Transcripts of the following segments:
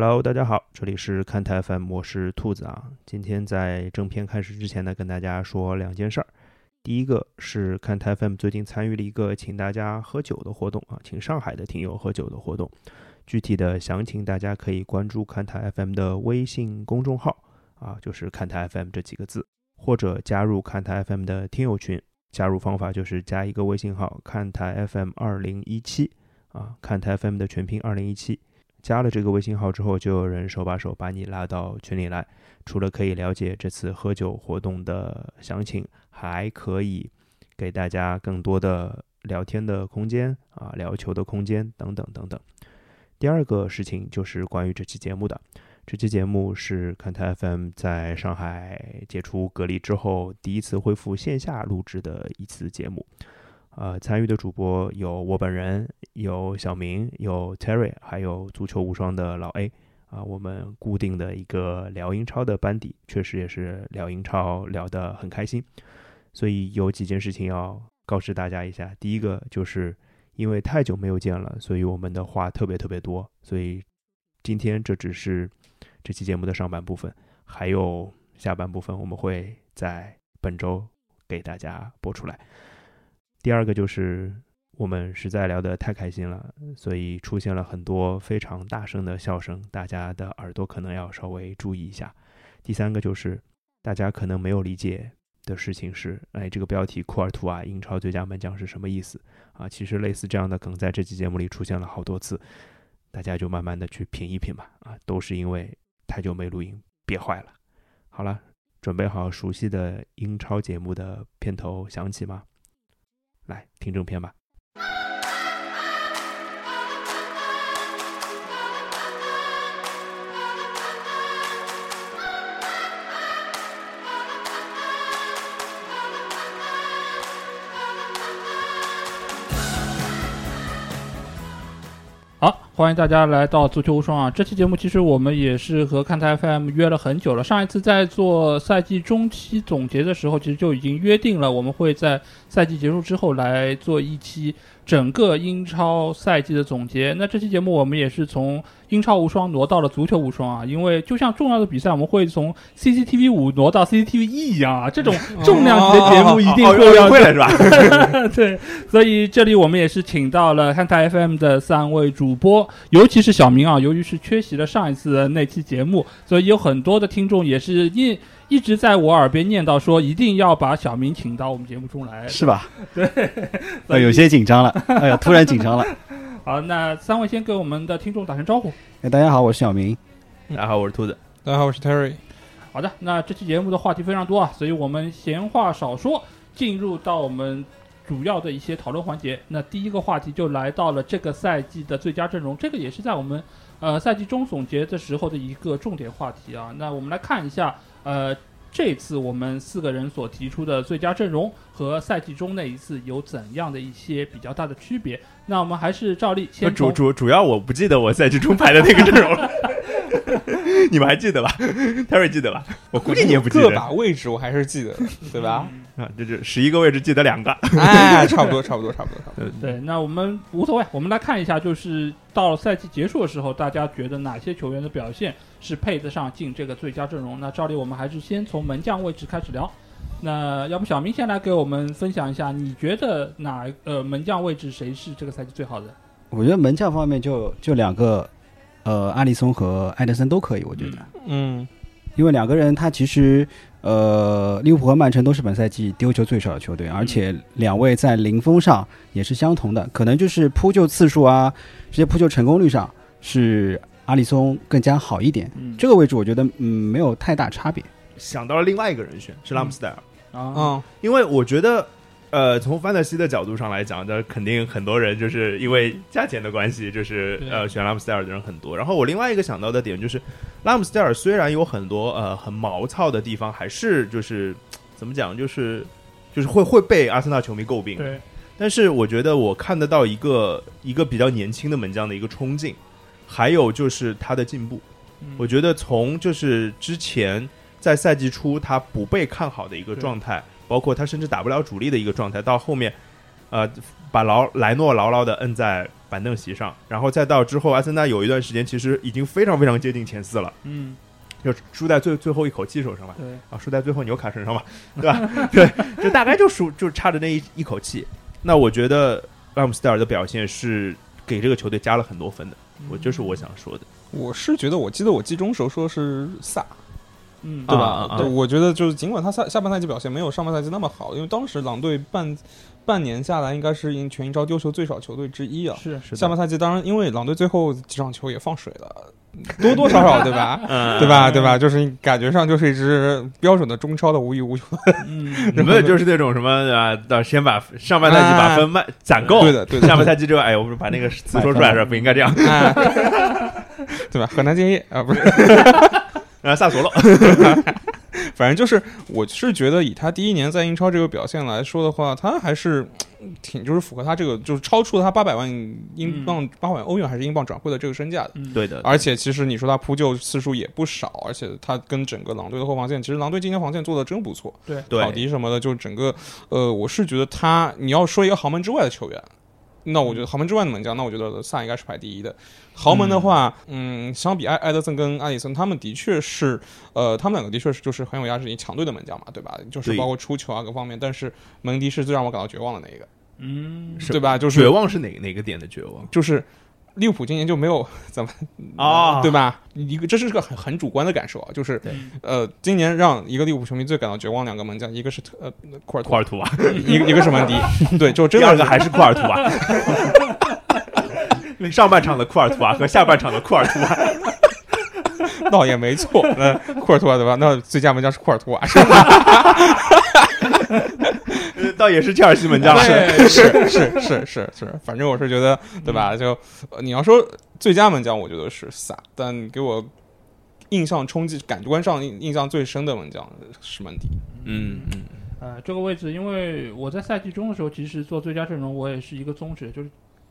Hello，大家好，这里是看台 FM，我是兔子啊。今天在正片开始之前呢，跟大家说两件事儿。第一个是看台 FM 最近参与了一个请大家喝酒的活动啊，请上海的听友喝酒的活动。具体的详情大家可以关注看台 FM 的微信公众号啊，就是看台 FM 这几个字，或者加入看台 FM 的听友群。加入方法就是加一个微信号“看台 FM 二零一七”啊，看台 FM 的全拼二零一七。加了这个微信号之后，就有人手把手把你拉到群里来。除了可以了解这次喝酒活动的详情，还可以给大家更多的聊天的空间啊，聊球的空间等等等等。第二个事情就是关于这期节目的。这期节目是看台 FM 在上海解除隔离之后第一次恢复线下录制的一次节目。呃，参与的主播有我本人，有小明，有 Terry，还有足球无双的老 A。啊，我们固定的一个聊英超的班底，确实也是聊英超聊得很开心。所以有几件事情要告知大家一下。第一个就是因为太久没有见了，所以我们的话特别特别多。所以今天这只是这期节目的上半部分，还有下半部分我们会在本周给大家播出来。第二个就是我们实在聊得太开心了，所以出现了很多非常大声的笑声，大家的耳朵可能要稍微注意一下。第三个就是大家可能没有理解的事情是，哎，这个标题库尔图瓦英超最佳门将是什么意思啊？其实类似这样的梗在这期节目里出现了好多次，大家就慢慢的去品一品吧。啊，都是因为太久没录音憋坏了。好了，准备好熟悉的英超节目的片头响起吗？来听正片吧。欢迎大家来到足球无双啊！这期节目其实我们也是和看台 FM 约了很久了。上一次在做赛季中期总结的时候，其实就已经约定了，我们会在赛季结束之后来做一期整个英超赛季的总结。那这期节目我们也是从英超无双挪到了足球无双啊，因为就像重要的比赛，我们会从 CCTV 五挪到 CCTV 一一样啊，这种重量级的节目一定会要会了是吧？对，所以这里我们也是请到了看台 FM 的三位主播，尤其是小明啊，由于是缺席了上一次的那期节目，所以有很多的听众也是因一直在我耳边念叨说，一定要把小明请到我们节目中来。是吧？对，呃，有些紧张了，哎呀，突然紧张了。好，那三位先给我们的听众打声招呼。哎，大家好，我是小明。大家好，我是兔子。大家好，我是 Terry。好的，那这期节目的话题非常多啊，所以我们闲话少说，进入到我们主要的一些讨论环节。那第一个话题就来到了这个赛季的最佳阵容，这个也是在我们呃赛季中总结的时候的一个重点话题啊。那我们来看一下，呃，这次我们四个人所提出的最佳阵容和赛季中那一次有怎样的一些比较大的区别？那我们还是照例先主主主要我不记得我赛季中排的那个阵容了，你们还记得吧？Terry 记得吧？我估计你也不记得个把位置我还是记得的，对吧？啊，这就十一个位置记得两个。哎，差不多，差不多，差不多，差不多。对，那我们无所谓，我们来看一下，就是到赛季结束的时候，大家觉得哪些球员的表现是配得上进这个最佳阵容？那照例我们还是先从门将位置开始聊。那要不小明先来给我们分享一下，你觉得哪呃门将位置谁是这个赛季最好的？我觉得门将方面就就两个，呃，阿里松和埃德森都可以，我觉得，嗯，因为两个人他其实，呃，利物浦和曼城都是本赛季丢球最少的球队，而且两位在零封上也是相同的，可能就是扑救次数啊，这些扑救成功率上是阿里松更加好一点。嗯，这个位置我觉得嗯没有太大差别。想到了另外一个人选是拉姆斯戴尔，啊，嗯，因为我觉得，呃，从范特西的角度上来讲，这肯定很多人就是因为价钱的关系，就是呃选拉姆斯戴尔的人很多。然后我另外一个想到的点就是，拉姆斯戴尔虽然有很多呃很毛糙的地方，还是就是怎么讲，就是就是会会被阿森纳球迷诟病。对，但是我觉得我看得到一个一个比较年轻的门将的一个冲劲，还有就是他的进步。嗯我觉得从就是之前在赛季初他不被看好的一个状态，包括他甚至打不了主力的一个状态，到后面，呃，把劳莱诺牢牢的摁在板凳席上，然后再到之后，阿森纳有一段时间其实已经非常非常接近前四了，嗯，就输在最最后一口气手上吧。对，啊，输在最后纽卡身上嘛，对吧？对，就大概就输就差着那一一口气。那我觉得拉姆斯戴尔的表现是给这个球队加了很多分的，我就是我想说的。我是觉得，我记得我季中时候说是萨，嗯，对吧？啊啊啊对，我觉得就是尽管他下下半赛季表现没有上半赛季那么好，因为当时狼队半半年下来应该是英全英超丢球最少球队之一啊。是是下半赛季当然，因为狼队最后几场球也放水了，多多少少对吧？嗯，对吧？对吧？就是感觉上就是一支标准的中超的无欲无求。嗯，你们就是那种什么啊，到先把上半赛季把分卖攒够，对的，对的。下半赛季之后，哎，我们把那个词说出来是吧？不应该这样。哎，对吧？河南建业啊，不是，啊，萨索洛，反正就是，我是觉得以他第一年在英超这个表现来说的话，他还是嗯挺就是符合他这个就是超出了他八百万英镑、八百万欧元还是英镑转会的这个身价的。嗯，对的，而且其实你说他扑救次数也不少，而且他跟整个狼队的后防线，其实狼队今年防线做的真不错，对，考对，迪什么的，就整个呃，我是觉得他你要说一个豪门之外的球员，那我觉得豪门之外的门将，那我觉得萨应该是排第一的。豪门的话，嗯，相比埃埃德森跟阿里森，他们的确是，呃，他们两个的确是就是很有压制力强队的门将嘛，对吧？就是包括出球啊各方面，但是蒙迪是最让我感到绝望的那一个，嗯，是对吧？就是绝望是哪哪个点的绝望就是利物浦今年就没有 怎么啊 对吧？一个这是个很很主观的感受啊，就是对呃，今年让一个利物浦球迷最感到绝望两个门将，一个是特呃库尔图库尔图瓦，一个一个是门迪，对，就真第的二个还是库尔图瓦。上半场的库尔图瓦和下半场的库尔图瓦，倒也没错。那库尔图瓦对吧？那最佳门将是库尔图瓦，是吧？呃倒也是切尔西门将了。对是是是是是，反正我是觉得对吧？就呃你要说最佳门将，我觉得是萨，但给我印象冲击、感官上印印象最深的门将是门迪。嗯嗯，呃，这个位置，因为我在赛季中的时候，其实做最佳阵容，我也是一个宗旨，就是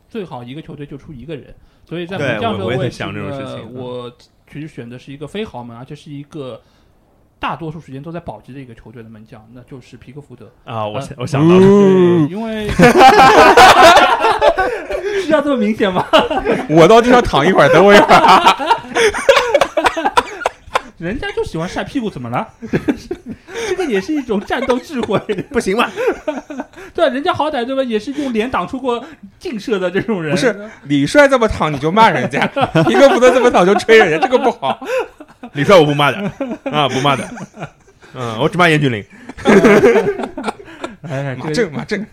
最好一个球队就出一个人。所以在门将这个位置想这种事情嗯我其实选的是一个非豪门，而且是一个大多数时间都在保级的一个球队的门将，那就是皮克福德。啊，我呃想我想到因为 需要这么明显吗？我到地上躺一会儿，等我一会儿。人家就喜欢晒屁股，怎么了？这个也是一种战斗智慧。不行嘛？对啊，人家好歹对吧，也是用脸挡出过近射的这种人。不是李帅这么躺你就骂人家，一个不能这么躺就吹人家，这个不好。李帅我不骂的啊，不骂的。嗯，我只骂严俊凌。哎，马这正马正，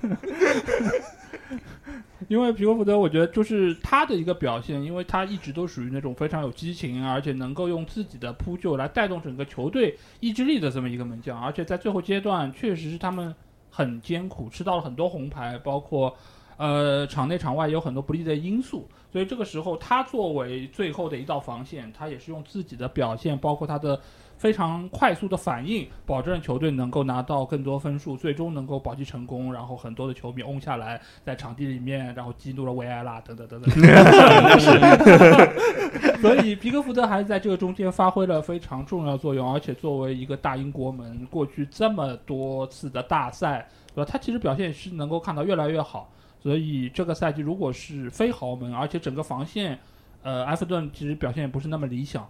因为皮克福德，我觉得就是他的一个表现，因为他一直都属于那种非常有激情，而且能够用自己的扑救来带动整个球队意志力的这么一个门将，而且在最后阶段，确实是他们很艰苦，吃到了很多红牌，包括呃场内场外有很多不利的因素，所以这个时候他作为最后的一道防线，他也是用自己的表现，包括他的。非常快速的反应，保证球队能够拿到更多分数，最终能够保级成功。然后很多的球迷嗡下来，在场地里面，然后激怒了维埃拉等等等等。所以皮克福德还是在这个中间发挥了非常重要的作用，而且作为一个大英国门，过去这么多次的大赛，对吧？他其实表现是能够看到越来越好。所以这个赛季如果是非豪门，而且整个防线，呃，埃弗顿其实表现也不是那么理想。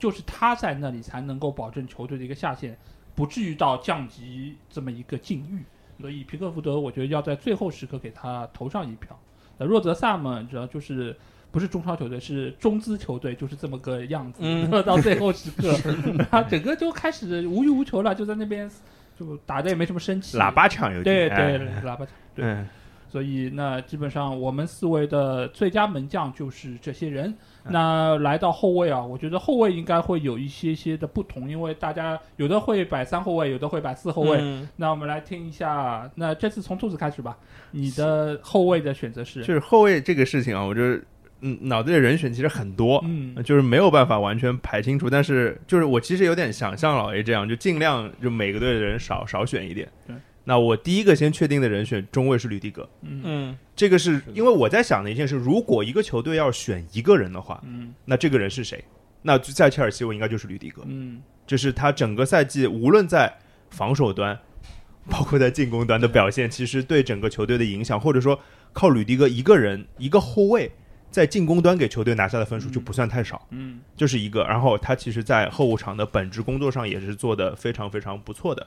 就是他在那里才能够保证球队的一个下限不至于到降级这么一个境遇，所以皮克福德我觉得要在最后时刻给他投上一票。那若泽萨嘛，主要就是不是中超球队，是中资球队，就是这么个样子。嗯 到最后时刻，他整个就开始无欲无求了，就在那边就打的也没什么生气，喇叭腔有对点。对哎喇叭对。嗯，所以那基本上我们四位的最佳门将就是这些人。嗯那来到后卫啊，我觉得后卫应该会有一些些的不同，因为大家有的会摆三后卫，有的会摆四后卫。嗯那我们来听一下，那这次从兔子开始吧，你的后卫的选择是？就是后卫这个事情啊，我就是嗯，脑子里人选其实很多，嗯就是没有办法完全排清楚。但是就是我其实有点想像老 A 这样，就尽量就每个队的人少少选一点。对。那我第一个先确定的人选中卫是吕迪格，嗯。嗯。这个是因为我在想的一件事，如果一个球队要选一个人的话，嗯。那这个人是谁？那在切尔西我应该就是吕迪格，嗯。就是他整个赛季无论在防守端，包括在进攻端的表现，其实对整个球队的影响，或者说靠吕迪格一个人一个后卫在进攻端给球队拿下的分数嗯。就不算太少，嗯。这是一个。然后他其实，在后场的本职工作上也是做的非常非常不错的。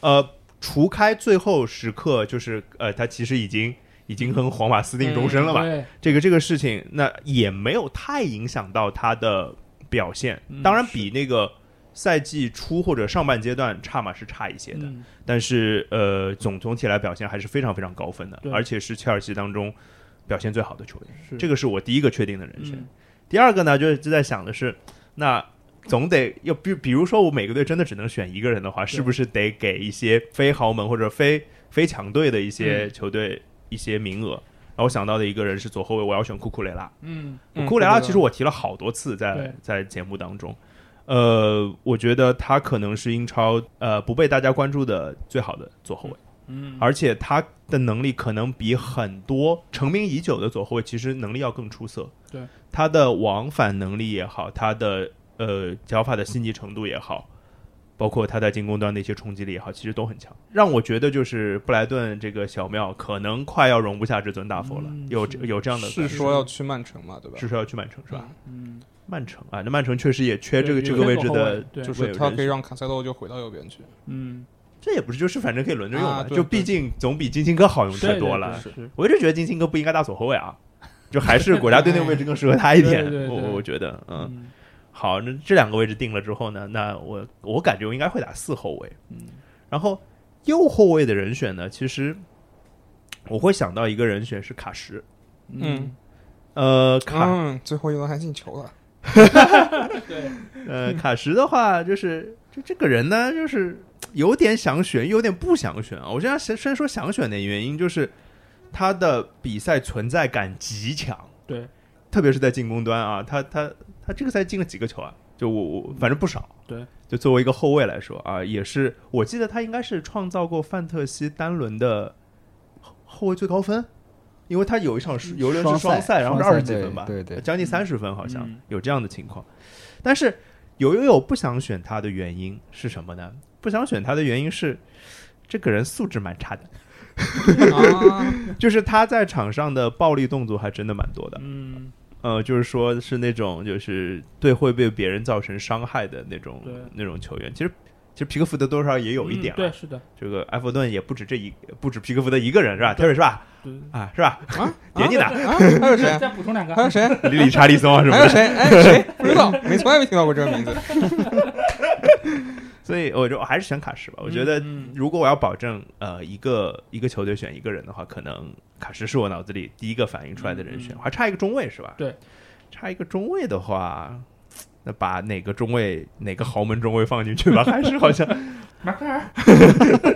呃，除开最后时刻，就是呃，他其实已经已经跟皇马私定终身了吧？对，这个这个事情，那也没有太影响到他的表现。嗯当然，比那个赛季初或者上半阶段差嘛是差一些的，嗯但是呃，总总体来表现还是非常非常高分的，而且是切尔西当中表现最好的球员。是这个是我第一个确定的人选。嗯第二个呢，就是就在想的是，那总得要比比如说我每个队真的只能选一个人的话，是不是得给一些非豪门或者非非强队的一些球队一些名额？然后我想到的一个人是左后卫，我要选库库雷拉。嗯嗯库库雷拉其实我提了好多次在对在节目当中，呃，我觉得他可能是英超呃不被大家关注的最好的左后卫。嗯，而且他的能力可能比很多成名已久的左后卫其实能力要更出色。对，他的往返能力也好，他的呃脚法的细腻程度也好，包括他在进攻端的一些冲击力也好，其实都很强。让我觉得就是布莱顿这个小庙可能快要容不下这尊大佛了，有有这样的是说要去曼城嘛，对吧？是说要去曼城是吧？嗯，曼城啊，那曼城确实也缺这个这个位置的就是他可以让卡塞洛就回到右边去。嗯，这也不是就是反正可以轮着用嘛，啊就毕竟总比金星哥好用太多了。对对是我一直觉得金星哥不应该打左后卫啊，就还是国家队那个位置更适合他一点。对对对我我觉得，嗯，嗯好，那这两个位置定了之后呢，那我我感觉我应该会打四后卫，嗯。然后右后卫的人选呢，其实我会想到一个人选是卡什，嗯，呃，卡、嗯，最后一轮还进球了。对，呃卡什的话，就是就这个人呢，就是有点想选，有点不想选啊。我现在先先说想选的原因，就是他的比赛存在感极强，对，特别是在进攻端啊，他他他这个赛季进了几个球啊？就我我反正不少。对，就作为一个后卫来说啊，也是我记得他应该是创造过范特西单轮的后后卫最高分，因为他有一场是有一轮是双赛，然后是二十几分吧，对对对将近三十分好像、嗯有这样的情况。但是有有有不想选他的原因是什么呢？不想选他的原因是这个人素质蛮差的，啊，就是他在场上的暴力动作还真的蛮多的。嗯呃，就是说是那种就是对会被别人造成伤害的那种那种球员。其实其实皮克福德多少也有一点啊。嗯对，是的，这个埃弗顿也不止这一不止皮克福德一个人是吧？特瑞是吧？啊，是吧？啊，点你呢？啊，还有谁？再补充两个，还有谁？里里查利松啊什么。还有谁？哎，谁？不知道，没从来没听到过这个名字。所以我就我还是选卡什吧。我觉得嗯如果我要保证呃一个一个球队选一个人的话，可能卡什是我脑子里第一个反应出来的人选。嗯还差一个中卫是吧？对，差一个中卫的话。那把哪个中卫哪个豪门中卫放进去吧，还是好像马克尔，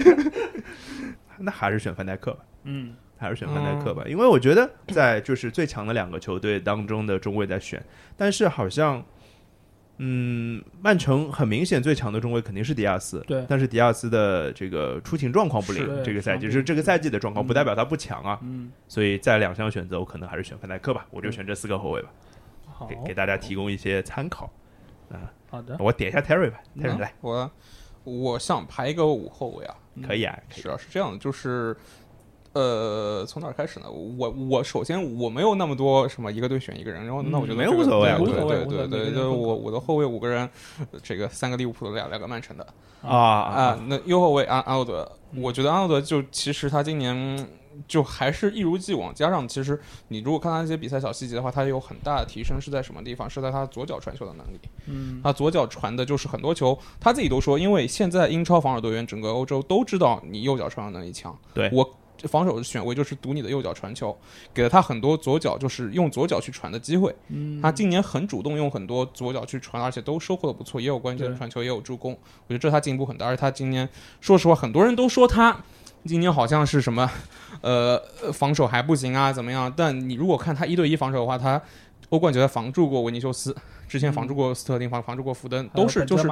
那还是选范戴克吧。嗯还是选范戴克吧，因为我觉得在就是最强的两个球队当中的中卫在选，但是好像，嗯，曼城很明显最强的中卫肯定是迪亚斯，对。但是迪亚斯的这个出勤状况不灵，这个赛季是。这个赛季的状况，不代表他不强啊，嗯，所以在两项选择，我可能还是选范戴克吧，我就选这四个后卫吧，给给大家提供一些参考。好的，我点一下 Terry 吧嗯，Terry 来，我我想排一个五后卫啊，可以啊，可以。是啊，是这样的，就是，呃，从哪儿开始呢？我我首先我没有那么多什么一个队选一个人，然后那我觉得没无所谓无所谓对对对就是我我的后卫五个人，呃这个三个利物浦的，两两个曼城的啊啊，那右后卫安安诺德，我觉得安诺德就其实他今年。嗯就还是一如既往，加上其实你如果看他一些比赛小细节的话，他有很大的提升是在什么地方？是在他左脚传球的能力。嗯他左脚传的就是很多球，他自己都说，因为现在英超防守队员整个欧洲都知道你右脚传球能力强，对我防守的选位就是赌你的右脚传球，给了他很多左脚就是用左脚去传的机会。嗯，他今年很主动用很多左脚去传，而且都收获的不错，也有关键的传球，也有助攻。我觉得这他进步很大，而且他今年说实话，很多人都说他今年好像是什么，呃，呃防守还不行啊，怎么样？但你如果看他一对一防守的话，他欧冠决赛防住过维尼修斯，之前防住过斯特林，防防住过福登，都是就是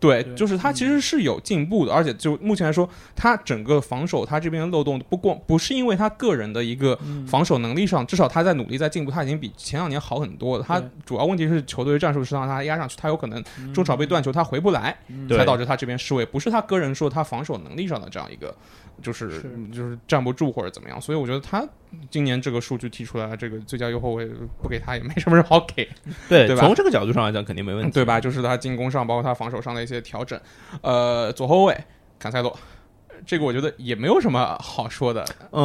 对，对。就是他其实是有进步的，而且就目前来说，他整个防守他这边的漏洞不光不是因为他个人的一个嗯。防守能力上，至少他在努力在进步，他已经比前两年好很多了。他主要问题是球队战术是让他压上去，他有可能中场被断球他回不来，嗯。才导致他这边失位，不是他个人说他防守能力上的这样一个。就是是就是站不住或者怎么样，所以我觉得他今年这个数据提出来，这个最佳右后卫不给他也没什么人好给，对对吧从这个角度上来讲，肯定没问题，对吧？就是他进攻上，包括他防守上的一些调整。呃，左后卫坎塞洛，这个我觉得也没有什么好说的。呃，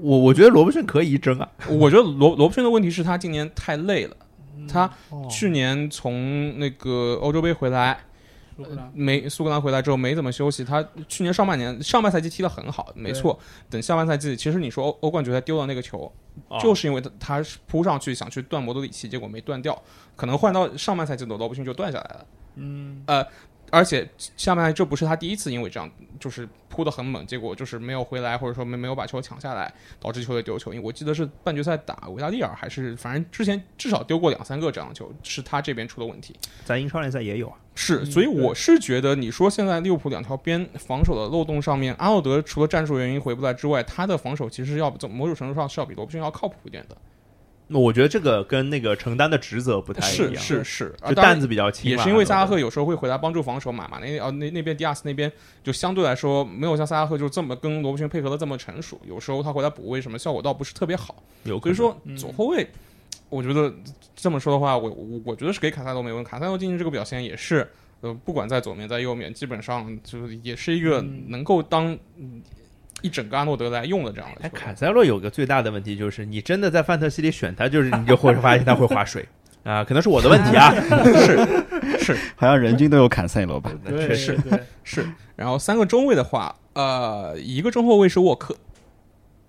我我觉得罗伯逊可以一争啊，我觉得罗罗伯逊的问题是他今年太累了，他哦去年从那个欧洲杯回来，苏格兰没苏格兰回来之后没怎么休息，他去年上半年上半赛季踢得很好，没错。等下半赛季，其实你说欧欧冠决赛丢了那个球，哦就是因为他他是扑上去想去断摩多里奇，结果没断掉，可能换到上半赛季的罗伯逊就断下来了。嗯，而且下半赛这不是他第一次因为这样就是扑的很猛，结果就是没有回来，或者说没没有把球抢下来，导致球队丢球。因为我记得是半决赛打维拉利尔，还是反正之前至少丢过两三个这样的球，是他这边出的问题。在英超联赛也有啊，是，嗯所以我是觉得，你说现在利物浦两条边防守的漏洞上面，阿诺德除了战术原因回不来之外，他的防守其实要从某种程度上是要比罗伯逊要靠谱一点的。那我觉得这个跟那个承担的职责不太一是样，是是，就啊当然担子比较轻嘛，也是因为萨拉赫有时候会回来帮助防守嘛，马内哦那那边迪亚斯那边就相对来说没有像萨拉赫就这么跟罗伯逊配合的这么成熟，有时候他回来补位什么效果倒不是特别好，有。可能。所以说嗯。左后卫，我觉得这么说的话，我我我觉得是给卡塞罗没问题，卡塞罗今天这个表现也是。呃，不管在左面在右面，基本上就是也是一个嗯。能够当嗯一整个阿诺德来用的这样的。坎塞洛有个最大的问题就是，你真的在范特西里选他，就是你就会发现他会划水。啊，可能是我的问题啊，是 是。好像人均都有坎塞罗吧？对是，然后三个中卫的话，呃，一个中后卫是沃克，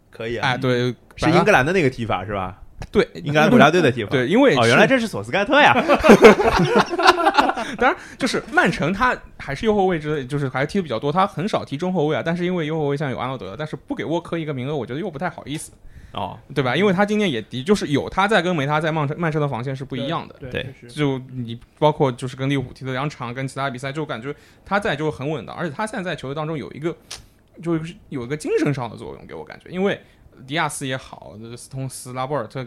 可以啊，哎，对，是英格兰的那个踢法是吧？对。英格兰国家队的踢法，对，因为哦，原来这是索斯盖特呀，当然，就是曼城他还是右后卫之类，就是还是踢的比较多，他很少踢中后卫啊。但是因为右后卫现在有安诺德，但是不给沃科一个名额，我觉得又不太好意思，哦，对吧？因为他今年也的就是有他在跟没他在曼城曼城的防线是不一样的。对，对就你包括就是跟利物浦踢的两场，跟其他比赛，就感觉他在就很稳当，而且他现在在球队当中有一个就是有一个精神上的作用，给我感觉，因为迪亚斯也好，斯通斯、拉波尔特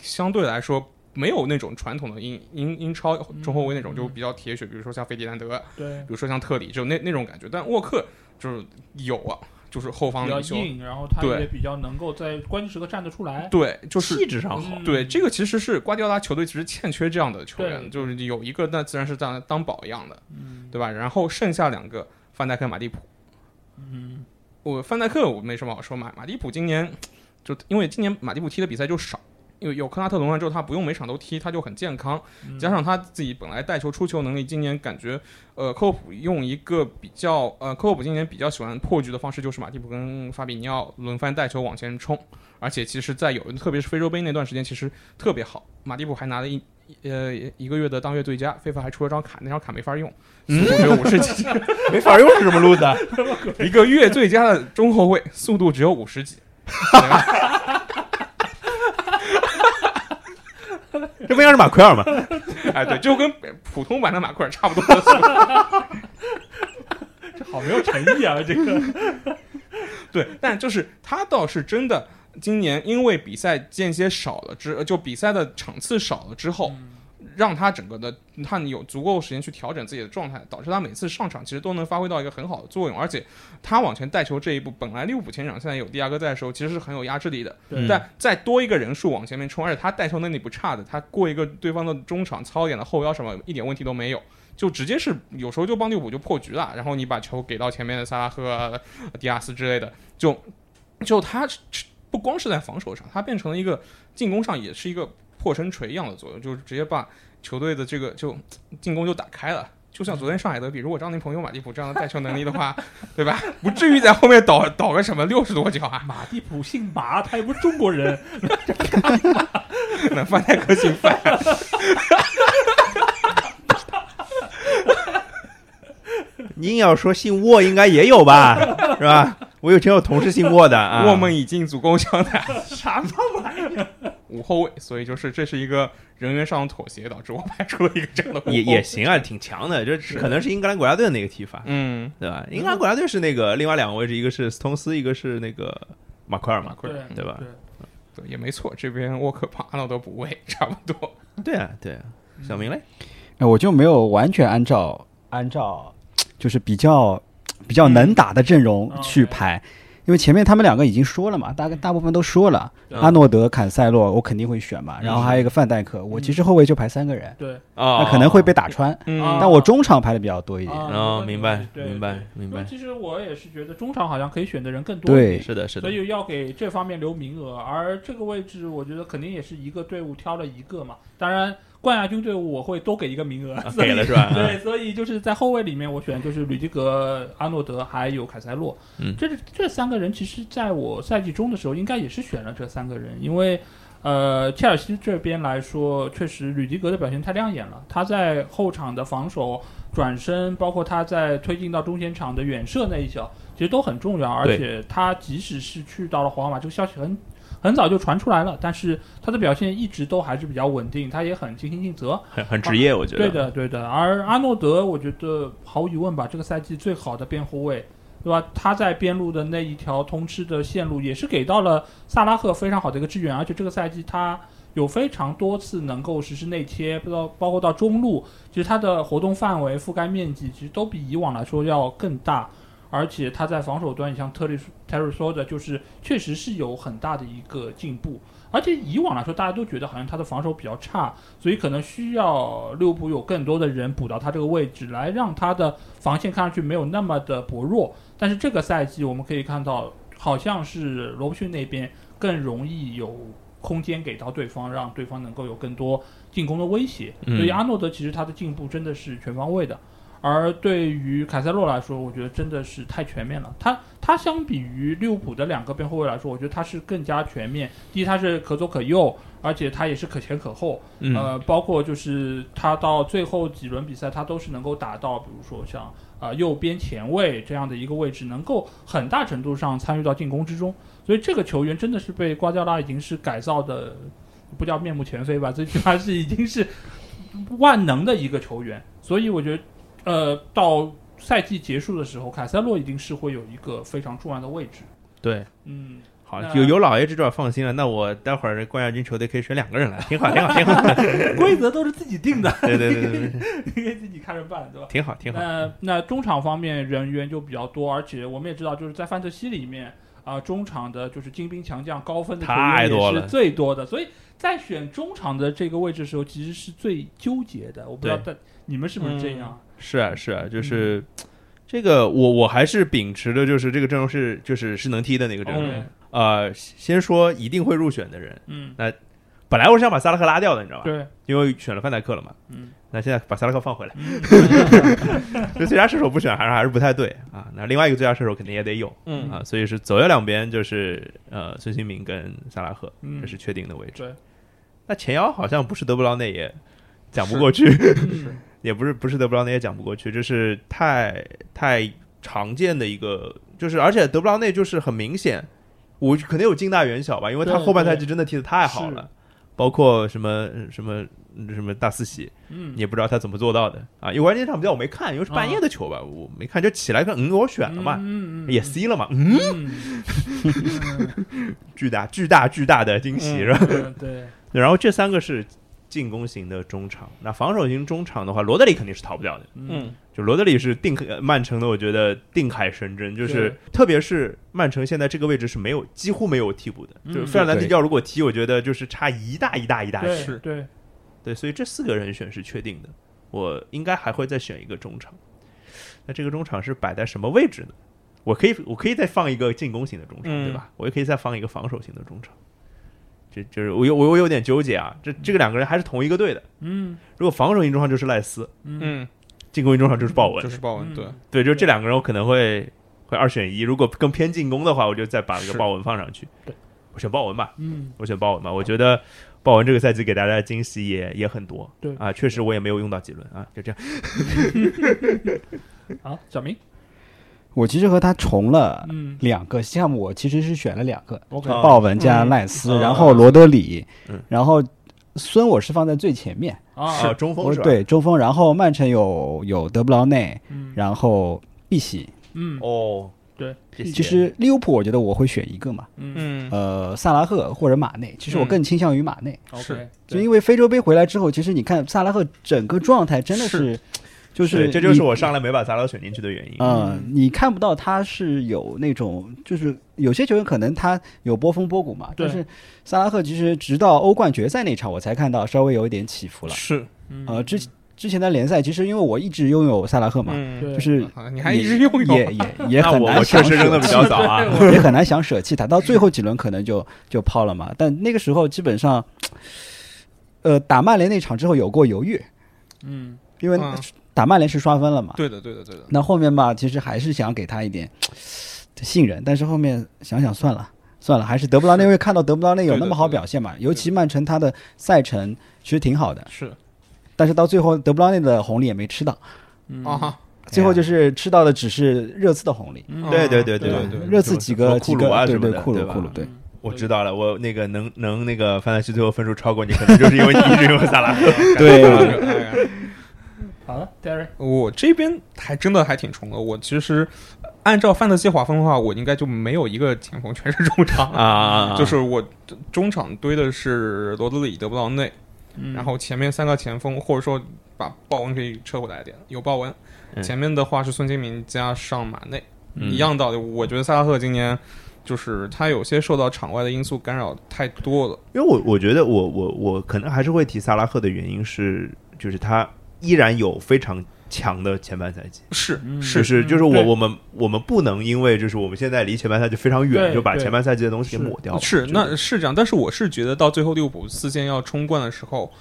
相对来说。没有那种传统的英英英超中后卫那种就比较铁血，比如说像费迪南德，对比如说像特里，就那那种感觉。但沃克就是有啊，就是后方比较硬，然后他对也比较能够在关键时刻站得出来。对，就是气质上好，嗯对这个其实是瓜迪奥拉球队其实欠缺这样的球员，就是有一个那自然是当当宝一样的，嗯对吧？然后剩下两个范戴克、马蒂普，嗯我范戴克我没什么好说，马马蒂普今年就因为今年马蒂普踢的比赛就少。因为有科纳特轮换之后，他不用每场都踢，他就很健康。嗯加上他自己本来带球出球能力，今年感觉，呃，科沃普用一个比较，呃，科沃普今年比较喜欢破局的方式，就是马蒂普跟法比尼奥轮番带球往前冲，而且其实，在有特别是非洲杯那段时间，其实特别好。马蒂普还拿了一呃一个月的当月最佳，非法还出了张卡，那张卡没法用，速度只有五十几 没法用是什么路子？一个月最佳的中后卫，速度只有五十几，对吧这不应该是马奎尔吗？哎，对，就跟普通版的马奎尔差不多的速度。这好没有诚意啊！这个 对，但就是他倒是真的，今年因为比赛间歇少了之，呃就比赛的场次少了之后，让他整个的他有足够时间去调整自己的状态，导致他每次上场其实都能发挥到一个很好的作用，而且他往前带球这一步，本来利物浦前场现在有迪亚哥在的时候，其实是很有压制力的，对但再多一个人数往前面冲，而且他带球能力不差的，他过一个对方的中场操一点的后腰什么一点问题都没有。就直接是有时候就帮利物浦就破局了，然后你把球给到前面的萨拉赫、啊、迪亚斯之类的，就就他不光是在防守上，他变成了一个进攻上也是一个破身锤一样的作用，就是直接把球队的这个就进攻就打开了。就像昨天上海德比，如果张宁朋友马蒂普这样的带球能力的话，对吧？不至于在后面倒倒个什么六十多脚啊，马蒂普姓马，他又不是中国人。那范戴克姓范。你硬要说姓沃，应该也有吧，是吧？我有前有同事姓沃的啊。沃们已经足够强大。什么玩意儿？五后卫，所以就是这是一个人员上的妥协，导致我排出了一个这样的也也行啊，挺强的，就是可能是英格兰国家队的那个踢法，嗯，对吧？英格兰国家队是那个另外两个位置，一个是斯通斯，一个是那个马奎尔嘛，对对吧？对，对，也没错，这边沃克把阿诺德补位，差不多。对啊，对啊。小明嘞，哎，我就没有完全按照按照就是比较比较能打的阵容嗯去排，因为前面他们两个已经说了嘛，大概大部分都说了，嗯。阿诺德、坎塞洛我肯定会选嘛，然后还有一个范戴克，我其实后卫就排三个人，对，啊那可能会被打穿，嗯。啊但我中场排的比较多一点。啊哦，明白，明白，明白，其实我也是觉得中场好像可以选的人更多一对。点，是的，是的。所，以要给这方面留名额。而这个位置，我觉得肯定也是一个队伍挑了一个嘛。当然，冠亚军队伍我会多给一个名额，啊给了是吧？对，所以就是在后卫里面，我选就是吕迪格、阿诺德还有凯塞洛。嗯这这三个人其实在我赛季中的时候，应该也是选了这三个人，因为呃，切尔西这边来说，确实吕迪格的表现太亮眼了。他在后场的防守、转身，包括他在推进到中前场的远射那一脚，其实都很重要。而且他即使是去到了皇马，这个消息很很早就传出来了，但是他的表现一直都还是比较稳定，他也很尽心尽责。很很职业，我觉得。对的，对的。而阿诺德，我觉得毫无疑问吧，这个赛季最好的边后卫，对吧？他在边路的那一条通吃的线路，也是给到了萨拉赫非常好的一个支援，而且这个赛季他有非常多次能够实施内切，不知道包括到中路，其实他的活动范围、覆盖面积，其实都比以往来说要更大。而且他在防守端，你像特里泰瑞说的，就是确实是有很大的一个进步。而且以往来说，大家都觉得好像他的防守比较差，所以可能需要利物浦有更多的人补到他这个位置，来让他的防线看上去没有那么的薄弱。但是这个赛季我们可以看到，好像是罗伯逊那边更容易有空间给到对方，让对方能够有更多进攻的威胁。嗯所以阿诺德其实他的进步真的是全方位的。而对于凯塞洛来说，我觉得真的是太全面了。他他相比于利物浦的两个边后卫来说，我觉得他是更加全面。第一，他是可左可右，而且他也是可前可后。嗯，呃，包括就是他到最后几轮比赛，他都是能够打到，比如说像啊、呃右边前卫这样的一个位置，能够很大程度上参与到进攻之中。所以这个球员真的是被瓜迪奥拉已经是改造的，不叫面目全非吧，最起码是已经是万能的一个球员。所以我觉得，呃，到赛季结束的时候，凯塞洛一定是会有一个非常重要的位置。对，嗯，好，有有老爷这段放心了。那我待会儿冠亚军球队可以选两个人来，挺好，挺好，挺好。规则都是自己定的，对对对对对，你可以自己看着办，对吧？挺好，挺好。那那中场方面人员就比较多，而且我们也知道，就是在范特西里面啊、中场的就是精兵强将高分的球员太多了也是最多的，所以在选中场的这个位置的时候，其实是最纠结的。我不知道但你们是不是这样？是啊，是啊，就是这个，我我还是秉持的，就是这个阵容是就是是能踢的那个阵容。嗯呃，先说一定会入选的人，嗯，那本来我是想把萨拉赫拉掉的，你知道吧？对，因为选了范戴克了嘛。嗯，那现在把萨拉赫放回来，嗯这最佳射手不选还是还是不太对啊。那另外一个最佳射手肯定也得有嗯啊，所以是左右两边就是呃孙兴民跟萨拉赫，嗯这是确定的位置。对，那前腰好像不是德布劳内也讲不过去，嗯 也不是不是德布劳内也讲不过去，就是太太常见的一个，就是而且德布劳内就是很明显，我肯定有近大远小吧，因为他后半赛季真的踢得太好了，包括什么什么什么大四喜，嗯。你也不知道他怎么做到的。啊。因为关键场比赛我没看，因为是半夜的球吧，我没看，就起来看，嗯，我选了嘛，嗯嗯嗯也 C 了嘛，嗯，嗯。巨大巨大巨大的惊喜、嗯是吧？嗯 对，然后这三个是进攻型的中场，那防守型中场的话，罗德里肯定是逃不掉的。嗯就罗德里是定呃曼城的，我觉得定海神针，就是特别是曼城现在这个位置是没有几乎没有替补的，嗯就是费尔南迪对教如果踢，我觉得就是差一大一大一大对截。对，对，所以这四个人选是确定的，我应该还会再选一个中场。那这个中场是摆在什么位置呢？我可以我可以再放一个进攻型的中场，嗯对吧？我也可以再放一个防守型的中场。这就是我有我我有点纠结啊，这这个两个人还是同一个队的。嗯如果防守型中场就是赖斯，嗯嗯，进攻型中场就是鲍文，就是鲍文，嗯对，对，就这两个人我可能会会二选一。如果更偏进攻的话，我就再把那个是鲍文放上去。对，我选鲍文吧，嗯我选鲍文吧。我觉得鲍文这个赛季给大家的惊喜也也很多。对啊，确实我也没有用到几轮啊，就这样。好，小明，我其实和他重了嗯。两个项目，我其实是选了两个鲍文加嗯。赖斯，嗯。然后罗德里嗯，然后孙我是放在最前面，啊，啊，中锋是吧？，对中锋，然后曼城有有德布劳内，嗯。然后碧玺。嗯，哦，对，其实利物浦我觉得我会选一个嘛，嗯。嗯，呃，萨拉赫或者马内。其实我嗯更倾向于马内。是就因为非洲杯回来之后，其实你看萨拉赫整个状态真的是，就是这就是我上来没把萨拉选进去的原因。嗯，你看不到他是有那种，就是有些球员可能他有波峰波谷嘛，对但是萨拉赫其实直到欧冠决赛那场我才看到稍微有一点起伏了。是，嗯呃，之之前的联赛其实因为我一直拥有萨拉赫嘛，嗯，就是啊你还一直拥有，也也也很难我确实扔的比较舍早啊。也很难想舍弃他，到最后几轮可能就就抛了嘛。但那个时候基本上，呃，打曼联那场之后有过犹豫，嗯因为嗯打曼联是刷分了嘛。对的，对的，对的，那后面吧，其实还是想给他一点信任，但是后面想想算了，算了，还是德布劳内，因为看到德布劳内有那么好表现嘛，尤其曼城他的赛程其实挺好的，是。但是到最后德布劳内的红利也没吃到，嗯啊哈，最后就是吃到的只是热刺的红利，嗯。对对对对对。对热刺几个几库鲁啊个对对什么的对吧库鲁库鲁对，嗯。我知道了，我那个能能那个范戴西最后分数超过你，可能就是因为你一直用萨拉。赫。对 好了，Derry，我这边还真的还挺冲的。我其实按照范德西划分的话，我应该就没有一个前锋，全是中场 啊就是我中场堆的是罗德里、德布劳内，嗯然后前面三个前锋，或者说把鲍文可以撤回来一点，有鲍文。嗯前面的话是孙兴民加上马内，嗯一样道理。我觉得萨拉赫今年就是他有些受到场外的因素干扰太多了。因为我我觉得我我我可能还是会提萨拉赫的原因是，就是他依然有非常强的前半赛季，是是。是就是我我们我们不能因为就是我们现在离前半赛季非常远，就把前半赛季的东西给抹掉了。是，那是这样，但是我是觉得到最后利物浦四线要冲冠的时候，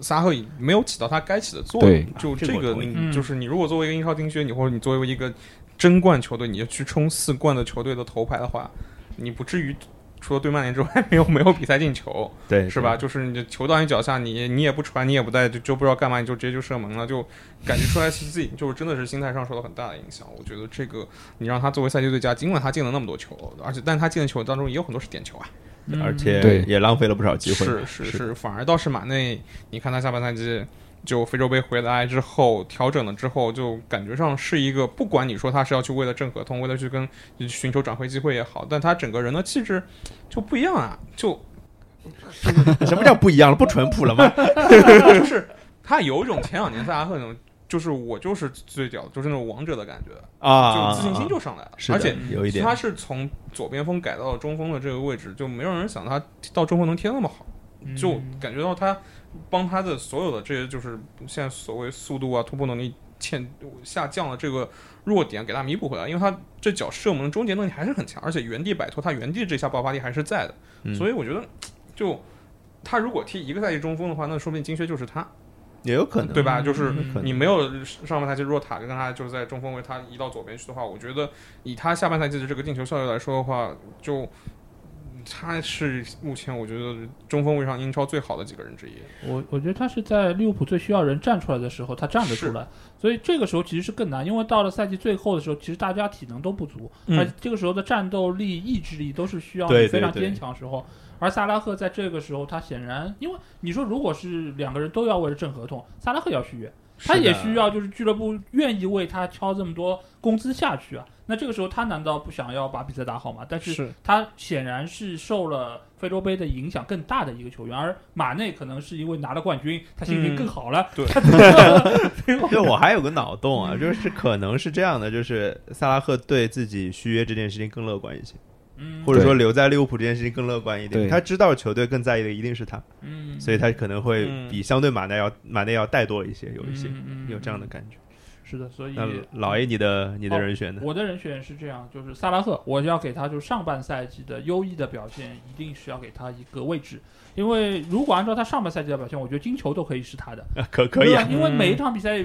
萨拉赫没有起到他该起的作用。就这个你，嗯。就是你如果作为一个英超丁靴，你或者你作为一个争冠球队，你要去冲四冠的球队的头牌的话，你不至于除了对曼联之外 没有没有比赛进球，对是吧？？就是你的球到你脚下，你你也不传，你也不带，就就不知道干嘛，你就直接就射门了，就感觉出来自己就是真的是心态上受到很大的影响。我觉得这个你让他作为赛季最佳，尽管他进了那么多球，而且但他进的球当中也有很多是点球啊。嗯而且对也浪费了不少机会。是是是，反而倒是马内，你看他下半赛季就非洲杯回来之后调整了之后，就感觉上是一个，不管你说他是要去为了挣合同，为了去跟寻求转会机会也好，但他整个人的气质就不一样啊，就 什么叫不一样了？不淳朴了吗？就 是他有一种前两年萨拉赫那种。就是我就是最屌，就是那种王者的感觉，啊，就自信心就上来了，是而且有一点他是从左边锋改到了中锋的这个位置，就没有人想他到中锋能踢那么好。就嗯感觉到他帮他的所有的这些，就是现在所谓速度啊、突破能力欠下降的这个弱点，给他弥补回来。因为他这脚射门终结能力还是很强，而且原地摆脱，他原地这下爆发力还是在的。嗯所以我觉得，就他如果踢一个赛季中锋的话，那说不定金靴就是他，也有可能，对吧？就是你没有上半赛季若塔跟他就是在中锋位，他移到左边去的话，我觉得以他下半赛季的这个进球效率来说的话，就。他是目前我觉得中锋位上英超最好的几个人之一。我我觉得他是在利物浦最需要人站出来的时候，他站得出来，所以这个时候其实是更难，因为到了赛季最后的时候，其实大家体能都不足，嗯而这个时候的战斗力、意志力都是需要非常坚强的时候。而萨拉赫在这个时候，他显然，因为你说如果是两个人都要为了挣合同，萨拉赫要续约，他也需要就是俱乐部愿意为他敲这么多工资下去啊。那这个时候他难道不想要把比赛打好吗？但是是他显然是受了非洲杯的影响更大的一个球员，而马内可能是因为拿了冠军，他心情更好了。对他对，我还有个脑洞啊，就是可能是这样的，就是萨拉赫对自己续约这件事情更乐观一些，嗯，或者说留在利物浦这件事情更乐观一点。他知道球队更在意的一定是他，嗯，所以他可能会嗯比相对马内要马内要带多一些，有一些有这样的感觉。是的，所以老 A，你的你的人选呢？我的人选是这样，就是萨拉赫，我要给他就上半赛季的优异的表现，一定是要给他一个位置，因为如果按照他上半赛季的表现，我觉得金球都可以是他的。可可以啊，因为每一场比赛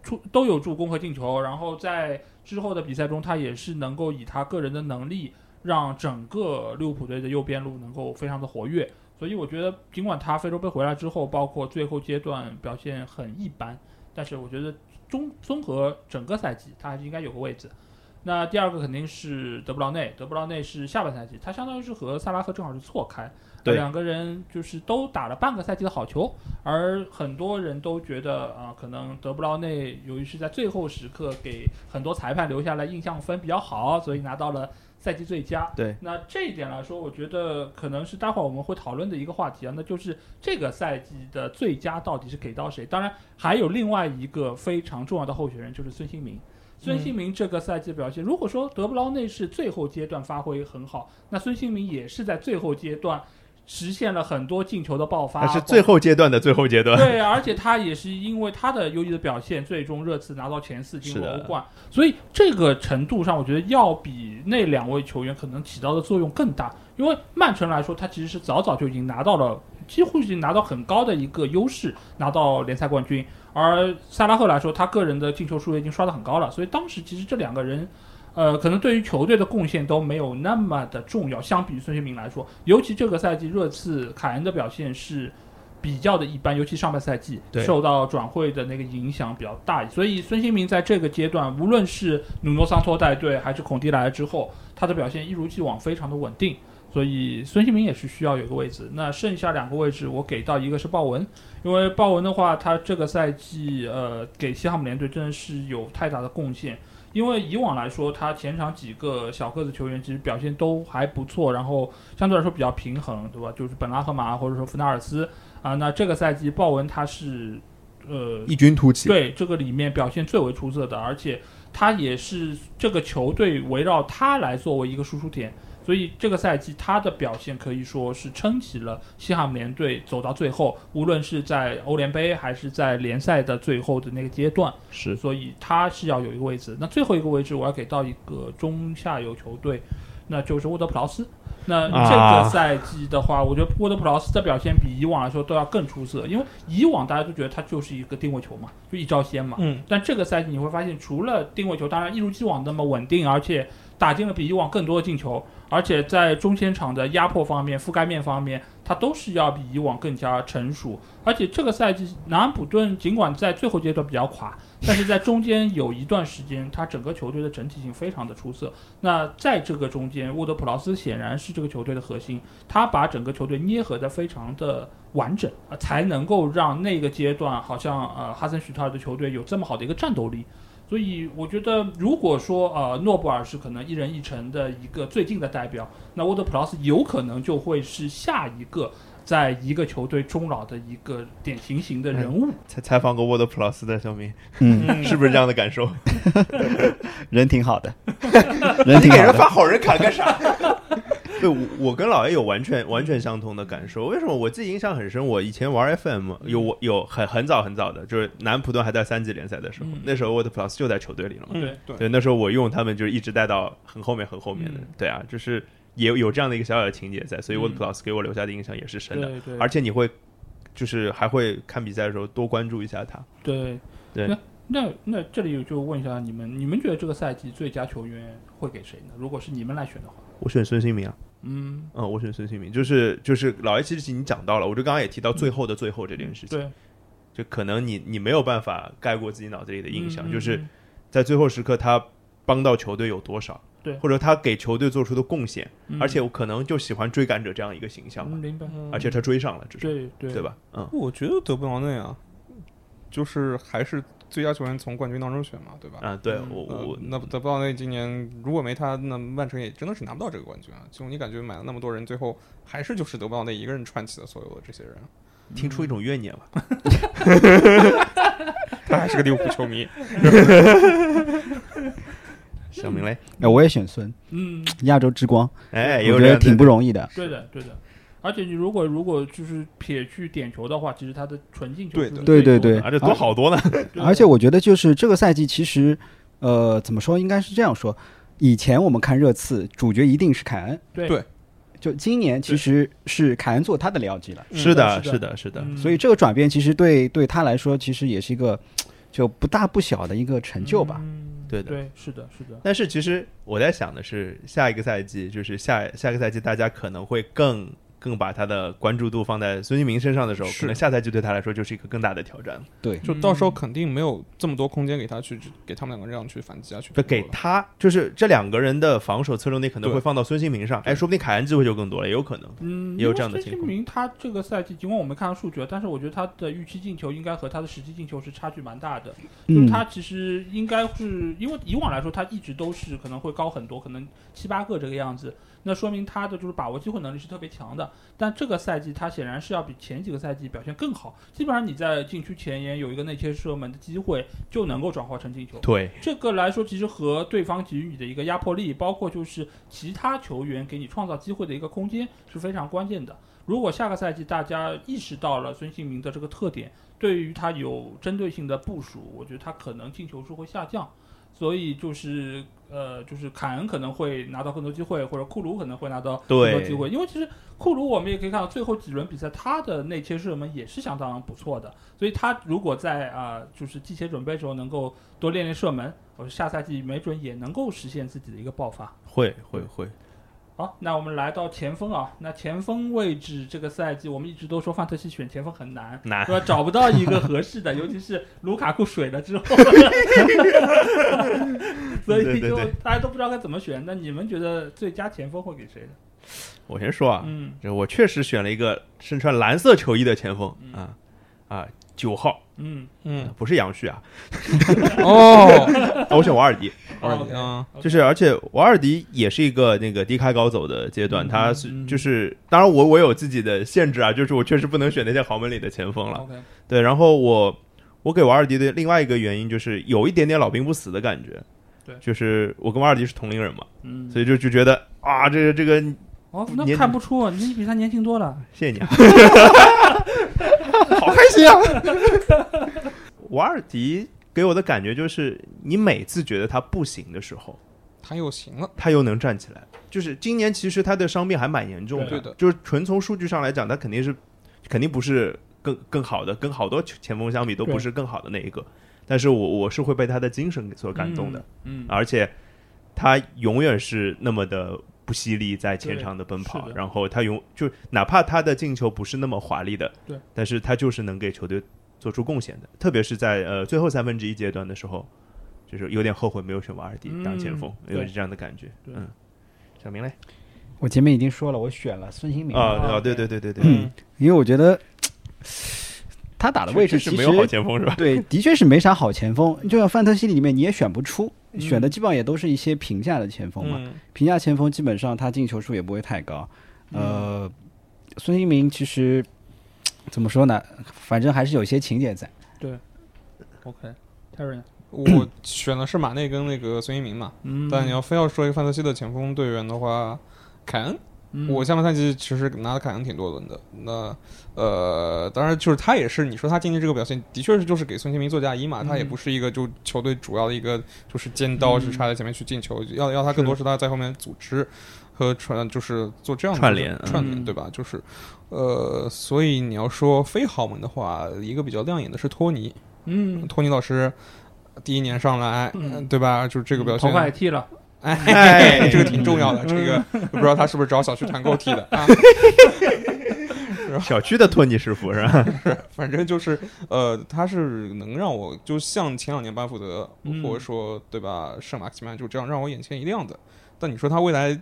出都有助攻和进球，然后在之后的比赛中，他也是能够以他个人的能力，让整个利物浦队的右边路能够非常的活跃。所以我觉得，尽管他非洲杯回来之后，包括最后阶段表现很一般，但是我觉得综综合整个赛季，他应该有个位置。那第二个肯定是德布劳内，德布劳内是下半赛季，他相当于是和萨拉赫正好是错开，对两个人就是都打了半个赛季的好球，而很多人都觉得啊、可能德布劳内由于是在最后时刻给很多裁判留下来印象分比较好，所以拿到了赛季最佳。对，那这一点来说，我觉得可能是待会儿我们会讨论的一个话题啊，那就是这个赛季的最佳到底是给到谁？当然，还有另外一个非常重要的候选人就是孙兴民。孙兴民这个赛季表现，如果说德布劳内是最后阶段发挥很好，那孙兴民也是在最后阶段实现了很多进球的爆发，他是最后阶段的最后阶段。对，而且他也是因为他的优异的表现，最终热刺拿到前四进入欧冠，所以这个程度上，我觉得要比那两位球员可能起到的作用更大。因为曼城来说，他其实是早早就已经拿到了，几乎已经拿到很高的一个优势，拿到联赛冠军。而萨拉赫来说，他个人的进球数已经刷得很高了，所以当时其实这两个人。呃，可能对于球队的贡献都没有那么的重要，相比于孙兴民来说，尤其这个赛季热刺凯恩的表现是比较的一般，尤其上半赛季受到转会的那个影响比较大，所以孙兴民在这个阶段，无论是努诺桑托带队，还是孔蒂来了之后，他的表现一如既往非常的稳定。所以孙兴民也是需要有个位置。那剩下两个位置，我给到一个是鲍文，因为鲍文的话，他这个赛季呃给西汉姆联队真的是有太大的贡献。因为以往来说，他前场几个小个子球员其实表现都还不错，然后相对来说比较平衡，对吧？就是本拉赫马或者说弗纳尔斯啊。那这个赛季鲍文他是呃异军突起。对这个里面表现最为出色的，而且他也是这个球队围绕他来作为一个输出点，所以这个赛季他的表现可以说是撑起了西汉姆联队走到最后，无论是在欧联杯还是在联赛的最后的那个阶段，是所以他是要有一个位置。那最后一个位置我要给到一个中下游球队，那就是沃德普劳斯。那这啊个赛季的话，我觉得沃德普劳斯的表现比以往来说都要更出色，因为以往大家都觉得他就是一个定位球嘛，就一招鲜嘛。嗯，但这个赛季你会发现，除了定位球，当然一如既往那么稳定，而且打进了比以往更多的进球，而且在中前场的压迫方面、覆盖面方面，他都是要比以往更加成熟。而且这个赛季，南安普顿尽管在最后阶段比较垮，但是在中间有一段时间，他整个球队的整体性非常的出色。那在这个中间，沃德普劳斯显然是这个球队的核心，他把整个球队捏合的非常的完整啊、才能够让那个阶段好像呃哈森许特尔的球队有这么好的一个战斗力。所以我觉得，如果说呃诺布尔是可能一人一城的一个最近的代表，那沃德普劳斯有可能就会是下一个在一个球队终老的一个典型型的人物。采采访过沃德普劳斯的小明，嗯，是不是这样的感受？人挺好的，人挺好的。你给人发好人卡干啥？对，我我跟老 A 有完全完全相同的感受。为什么？我自己印象很深。我以前玩 FM 有我有很很早很早的，就是南普顿还在三级联赛的时候，嗯那时候沃德普劳斯就在球队里了嘛。对对对，那时候我用他们就是一直带到很后面很后面的。嗯对啊，就是也有有这样的一个小小的情节在，所以嗯沃德普劳斯给我留下的印象也是深的。对对，而且你会就是还会看比赛的时候多关注一下他。对对那那那这里就问一下你们，你们觉得这个赛季最佳球员会给谁呢？如果是你们来选的话，我选孙兴民啊，嗯，嗯，我选孙兴民，就是就是老爷其实已经讲到了，我就刚刚也提到最后的最后这件事情，对，就可能你你没有办法盖过自己脑子里的印象，嗯就是嗯在最后时刻他帮到球队有多少，对。或者他给球队做出的贡献，嗯。而且我可能就喜欢追赶者这样一个形象明白，而且他追上了，至少对对。对？吧？嗯，我觉得德布劳内啊，就是还是最佳球员从冠军当中选嘛，对吧？啊，对嗯我我呃那德布劳内今年如果没他，那曼城也真的是拿不到这个冠军啊！就你感觉买了那么多人，最后还是就是德布劳内一个人串起了所有的这些人，听出一种怨念了。他还是个利物浦球迷。小明嘞，哎，我也选孙，嗯，亚洲之光，哎，我有人觉得挺不容易的。对的对的。而且你如果如果就是撇去点球的话，其实他的纯进球对对对对最多的啊，这多好多呢。而且我觉得就是这个赛季，其实呃，怎么说，应该是这样说。以前我们看热刺，主角一定是凯恩，对对就今年其实是凯恩做他的僚机了，是的，是的是的，所以这个转变其实对对他来说，其实也是一个就不大不小的一个成就吧。嗯对的对，是的，是的，但是其实我在想的是，下一个赛季就是下下个赛季，大家可能会更更把他的关注度放在孙兴民身上的时候，可能下赛季对他来说就是一个更大的挑战。对，就到时候肯定没有这么多空间给他去给他们两个人这样去反击下，去不给他，就是这两个人的防守侧重点可能会放到孙兴民上，哎，说不定凯恩机会就更多了，也有可能。嗯，也有这样的情况孙兴民他这个赛季，尽管我没看到数据，但是我觉得他的预期进球应该和他的实际进球是差距蛮大的。就是嗯，他其实应该是因为以往来说，他一直都是可能会高很多，可能七八个这个样子。那说明他的就是把握机会能力是特别强的。但这个赛季他显然是要比前几个赛季表现更好。基本上你在禁区前沿有一个内切射门的机会，就能够转化成进球。对，这个来说，其实和对方给予你的一个压迫力，包括就是其他球员给你创造机会的一个空间是非常关键的。如果下个赛季大家意识到了孙兴民的这个特点，对于他有针对性的部署，我觉得他可能进球数会下降。所以就是呃，就是凯恩可能会拿到更多机会，或者库鲁可能会拿到更多机会，因为其实库鲁我们也可以看到最后几轮比赛他的内切射门也是相当不错的，所以他如果在啊、就是季前准备的时候能够多练练射门，我下赛季没准也能够实现自己的一个爆发。会会会，好，那我们来到前锋啊，那前锋位置这个赛季我们一直都说范特西选前锋很难，难是吧？找不到一个合适的，尤其是卢卡库水了之后，所以就大家都不知道该怎么选。那你们觉得最佳前锋会给谁呢？我先说啊，嗯这我确实选了一个身穿蓝色球衣的前锋嗯啊啊，九号，嗯，嗯。不是杨旭啊，哦，我选瓦尔迪。二哦。点啊，就是，而且瓦尔迪也是一个那个低开高走的阶段，嗯他是嗯。就是，当然我我有自己的限制啊，就是我确实不能选那些豪门里的前锋了。对，然后我我给瓦尔迪的另外一个原因就是有一点点老兵不死的感觉，对。就是我跟瓦尔迪是同龄人嘛，嗯，所以就就觉得啊，这个这个，哦，那看不出，你比他年轻多了。谢谢你啊，瓦尔迪给我的感觉就是，你每次觉得他不行的时候，他又行了，他又能站起来。就是今年其实他的伤病还蛮严重的，对的。就是纯从数据上来讲，他肯定是肯定不是更更好的，跟好多前锋相比都不是更好的那一个。但是我我是会被他的精神所感动的，嗯，嗯，而且他永远是那么的不犀利在前场的奔跑，然后他永就哪怕他的进球不是那么华丽的，对，但是他就是能给球队做出贡献的，特别是在呃最后三分之一阶段的时候，就是有点后悔没有选瓦尔迪当前锋，嗯对。有这样的感觉。嗯，小明嘞？我前面已经说了，我选了孙兴民，啊哦啊，对对对对对，嗯，因为我觉得他打的位置其实确实没有好前锋是吧？对，的确是没啥好前锋。就像范特西里面你也选不出，嗯选的基本上也都是一些平价的前锋嘛。嗯，平价前锋基本上他进球数也不会太高。呃，孙兴民其实怎么说呢？反正还是有些情节在。对 OK，Terry 呢？我选的是马内跟那个孙兴民嘛，嗯，但你要非要说一个范特西的前锋队员的话，凯恩，嗯我下半赛季其实拿的凯恩挺多轮的。那呃，当然就是他也是，你说他今天这个表现，的确是就是给孙兴民做嫁衣嘛。他也嗯不是一个就球队主要的一个就是尖刀，嗯是插在前面去进球，要要他更多是他在后面组织和传，就是做这样的串联串联，嗯对吧？就是呃，所以你要说非豪门的话，一个比较亮眼的是托尼，嗯，托尼老师。第一年上来，嗯对吧？就是这个表现，头发也剃了，哎，这个挺重要的。这个不知道他是不是找小区团购替的啊？小区的托尼师傅是吧？反正就是，呃，他是能让我就像前两年班福德，嗯或者说对吧，圣马克西曼就这样让我眼前一亮的。但你说他未来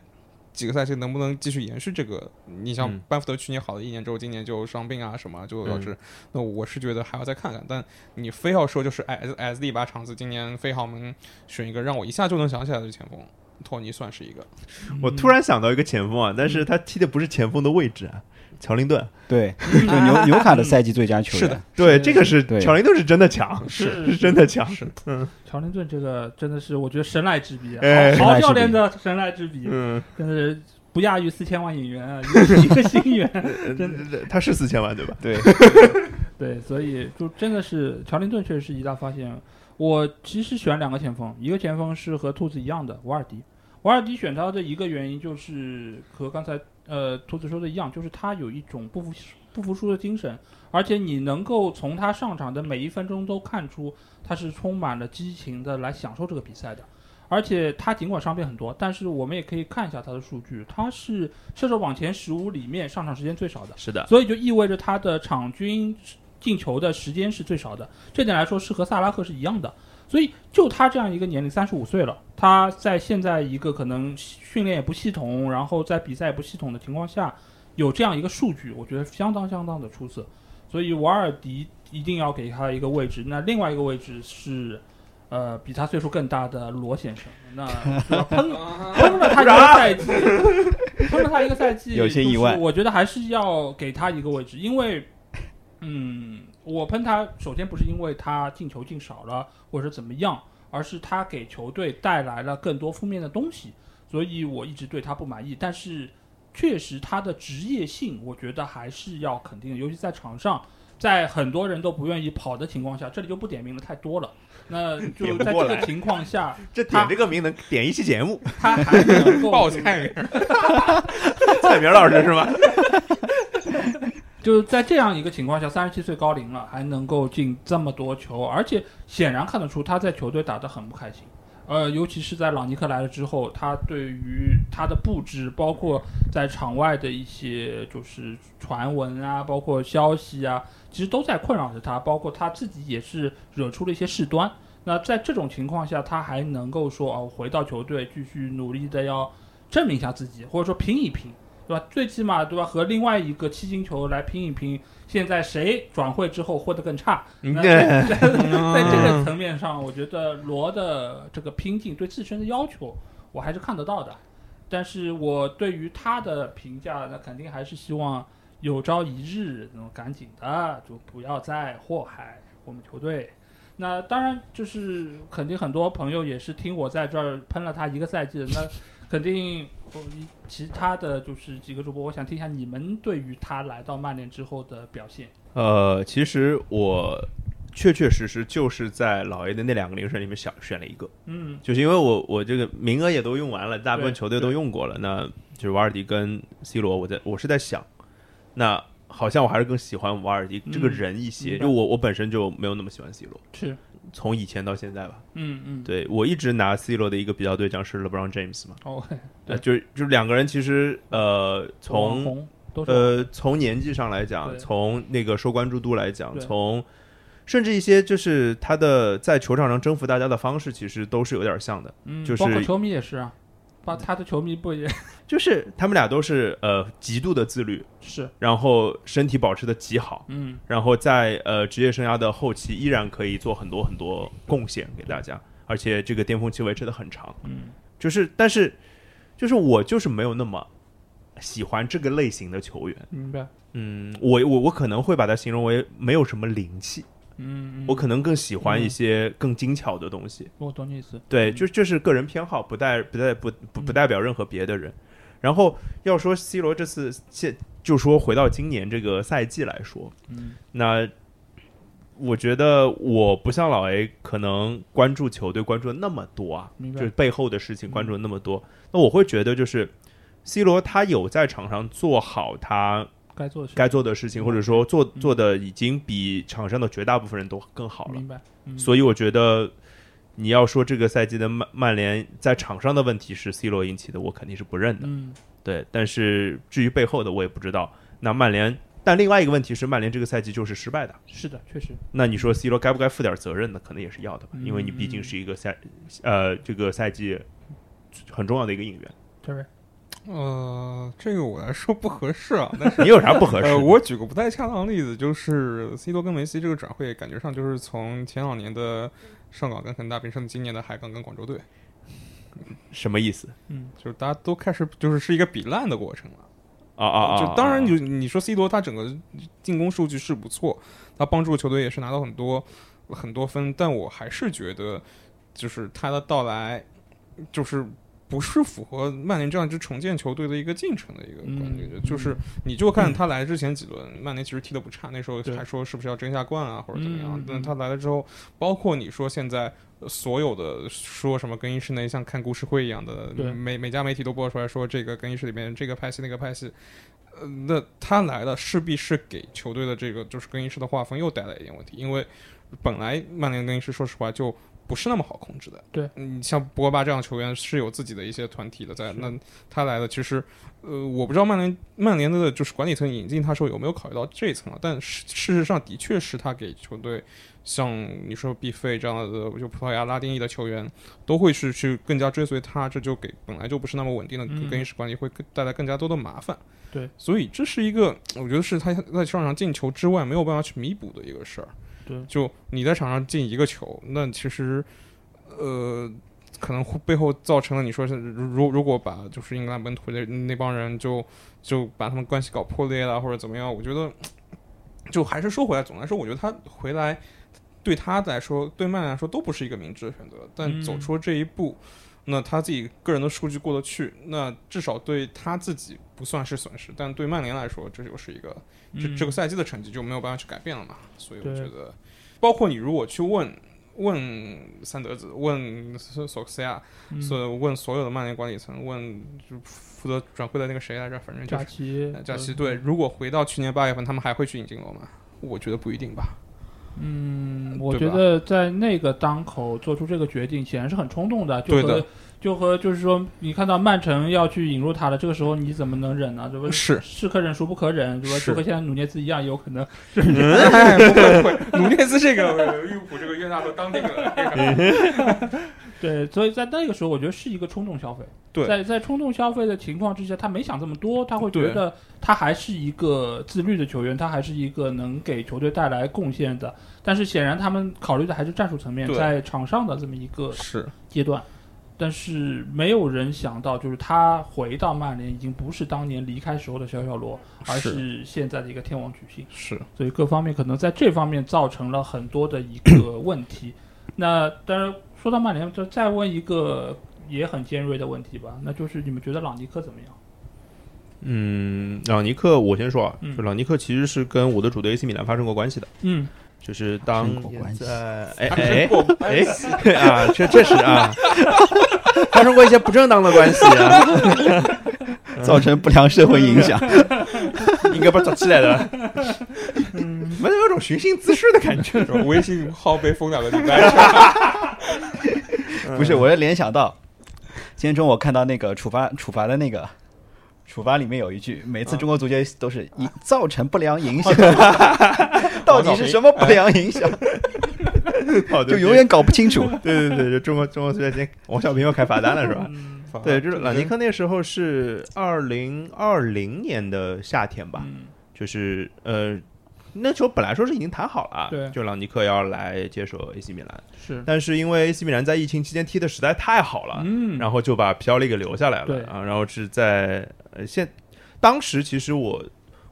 几个赛季能不能继续延续这个？你像嗯班福德去年好了一年之后，今年就伤病啊什么，就导致，那我是觉得还要再看看。但你非要说就是 S S D 把场子今年非豪门选一个让我一下就能想起来的前锋，托尼算是一个。我突然想到一个前锋啊，但是他踢的不是前锋的位置啊，乔林顿。对，就纽纽卡的赛季最佳球员。是的，对，这个是对乔林顿是真的强，是是真的强。是嗯乔林顿这个真的是我觉得神来之笔啊，哎好好神来之笔教练的神来之笔，嗯，真的是不亚于四千万演员啊，一个一个新援。真的，他是四千万对吧？对，对，所以就真的是乔林顿确实是一大发现。我其实选两个前锋，一个前锋是和兔子一样的瓦尔迪。瓦尔迪选他的一个原因就是和刚才呃兔子说的一样，就是他有一种不服不服输的精神，而且你能够从他上场的每一分钟都看出他是充满了激情的来享受这个比赛的。而且他尽管伤病很多，但是我们也可以看一下他的数据，他是射手榜前十五里面上场时间最少的，是的，所以就意味着他的场均进球的时间是最少的。这点来说是和萨拉赫是一样的。所以就他这样一个年龄，三十五岁了，他在现在一个可能训练也不系统，然后在比赛也不系统的情况下，有这样一个数据，我觉得相当相当的出色。所以瓦尔迪一定要给他一个位置。那另外一个位置是，呃，比他岁数更大的罗先生。那喷喷了他一个赛季，喷了他一个赛季，有些意外我觉得还是要给他一个位置，因为，嗯，我喷他首先不是因为他进球进少了或者怎么样，而是他给球队带来了更多负面的东西，所以我一直对他不满意。但是确实他的职业性，我觉得还是要肯定的，尤其在场上。在很多人都不愿意跑的情况下，这里就不点名了，太多了。那 就在这个情况下，这点这个名能点一期节目，他还能够 报菜名，蔡明老师是吧？就是在这样一个情况下，三十七岁高龄了，还能够进这么多球，而且显然看得出他在球队打得很不开心。呃，尤其是在朗尼克来了之后，他对于他的布置，包括在场外的一些就是传闻啊，包括消息啊，其实都在困扰着他，包括他自己也是惹出了一些事端。那在这种情况下，他还能够说哦，回到球队继续努力的要证明一下自己，或者说拼一拼，对吧？最起码对吧？和另外一个七星球来拼一拼，现在谁转会之后混得更差？那 在 在这个层面上，我觉得罗的这个拼劲对自身的要求，我还是看得到的。但是我对于他的评价，那肯定还是希望有朝一日能赶紧的，就不要再祸害我们球队。那当然，就是肯定很多朋友也是听我在这儿喷了他一个赛季的，那肯定我其他的就是几个主播，我想听一下你们对于他来到曼联之后的表现。呃，其实我确确实实就是在老 A 的那两个铃声里面想选了一个，嗯。就是因为我我这个名额也都用完了，大部分球队都用过了，那就是瓦尔迪跟 C 罗，我在我是在想，那好像我还是更喜欢瓦尔迪这个嗯人一些，明白。就我我本身就没有那么喜欢 C 罗，是，从以前到现在吧，嗯嗯，对我一直拿 C 罗的一个比较对象是 LeBron James 嘛，哦，呃，就就是两个人其实呃从呃，从年纪上来讲，从那个受关注度来讲，从甚至一些就是他的在球场上征服大家的方式，其实都是有点像的。嗯，就是包括球迷也是啊，把他的球迷不也 就是他们俩都是呃极度的自律，是，然后身体保持的极好，嗯然后在呃职业生涯的后期依然可以做很多很多贡献给大家，而且这个巅峰期维持的很长。嗯就是但是就是我就是没有那么喜欢这个类型的球员。明白，嗯，我我我可能会把它形容为没有什么灵气，嗯，嗯。我可能更喜欢一些更精巧的东西。我懂你意思，对，嗯。就这是个人偏好，不代不代不不不代表任何别的人。然后要说 C 罗这次现就说回到今年这个赛季来说，嗯。那我觉得我不像老 A 可能关注球队关注的那么多啊，就是背后的事情关注的那么多。那我会觉得就是 C 罗他有在场上做好他该做的事该做的事情，或者说做嗯做的已经比场上的绝大部分人都更好了。明白，嗯所以我觉得你要说这个赛季的曼曼联在场上的问题是 C 罗引起的，我肯定是不认的。嗯对，但是至于背后的我也不知道。那曼联，但另外一个问题是，曼联这个赛季就是失败的。是的，确实，那你说 C 罗该不该负点责任呢？可能也是要的吧，嗯因为你毕竟是一个赛呃这个赛季很重要的一个引援。对对，呃，这个我来说不合适啊，但是。你有啥不合适呃，我举个不太恰当的例子，就是 C 罗跟梅西这个转会，感觉上就是从前两年的上港跟恒大变成今年的海港跟广州队，什么意思？嗯就是大家都开始就是是一个比烂的过程了。啊啊啊！就当然啊你你说 C 罗他整个进攻数据是不错，他帮助球队也是拿到很多很多分，但我还是觉得就是他的到来就是。不是符合曼联这样一支重建球队的一个进程的一个感觉，嗯就是你就看他来之前几轮，曼联其实踢得不差，那时候还说是不是要争下冠啊或者怎么样？但他来了之后，包括你说现在呃所有的说什么更衣室内像看故事会一样的，每每家媒体都播出来说这个更衣室里面这个派系那个派系，呃，那他来了势必是给球队的这个就是更衣室的画风又带来一点问题，因为本来曼联更衣室说实话就不是那么好控制的。对，你像博格巴这样的球员是有自己的一些团体的在，那他来的其实，呃，我不知道曼联曼联的就是管理层引进他时候有没有考虑到这一层啊？但事事实上的确是他给球队。像你说毕费这样的，就葡萄牙拉丁裔的球员，都会是去更加追随他，这就给本来就不是那么稳定的更衣室管理会带来更加多的麻烦。对，所以这是一个，我觉得是他在场上进球之外没有办法去弥补的一个事儿。对，就你在场上进一个球，那其实，呃，可能会背后造成了你说是如如果把就是英格兰本土的那帮人就就把他们关系搞破裂了或者怎么样，我觉得就还是说回来，总的来说，我觉得他回来。对他来说，对曼联来说都不是一个明智的选择。但走出了这一步，那他自己个人的数据过得去，那至少对他自己不算是损失。但对曼联来说，这就是一个这这个赛季的成绩就没有办法去改变了嘛。所以我觉得，包括你如果去问问三德子、问索克斯亚、所问所有的曼联管理层、问就负责转会的那个谁来着，反正假期假期对，如果回到去年八月份，他们还会去引进罗吗？我觉得不一定吧。嗯，我觉得在那个当口做出这个决定，显然是很冲动的。就和就和就是说，你看到曼城要去引入他了，这个时候你怎么能忍呢？对吧？是是可忍，孰不可忍，对吧？就和现在努涅斯一样，有可能。不会不会，努涅斯这个利物浦这个约纳都当定了。对，所以在那个时候，我觉得是一个冲动消费。对，在在冲动消费的情况之下，他没想这么多，他会觉得他还是一个自律的球员，他还是一个能给球队带来贡献的。但是显然，他们考虑的还是战术层面，在场上的这么一个是阶段。但是没有人想到，就是他回到曼联已经不是当年离开时候的小小罗，而是现在的一个天王巨星。是，所以各方面可能在这方面造成了很多的一个问题。那当然。说到曼联，就再问一个也很尖锐的问题吧，那就是你们觉得朗尼克怎么样？嗯，朗尼克，我先说啊，就朗尼克其实是跟我的主队 AC 米兰发生过关系的。嗯，就是当在 哎哎哎啊，这确实啊，发生过一些不正当的关系啊，造成不良社会影响，应该不是早起来的。嗯，没有种寻衅滋事的感觉，微信号被封两个礼拜。不是，我要联想到今天中午我看到那个处罚处罚的那个处罚里面有一句，每次中国足球都是以造成不良影响，到底是什么不良影响？就永远搞不清楚。对对对，就中国中国足球今天王小平要开罚单了是吧？对，就是朗尼克那时候是二零二零年的夏天吧，就是呃。那时候本来说是已经谈好了，对，就朗尼克要来接手 AC 米兰，是，但是因为 AC 米兰在疫情期间踢的实在太好了，嗯，然后就把皮奥利给留下来了，啊，然后是在呃现，当时其实我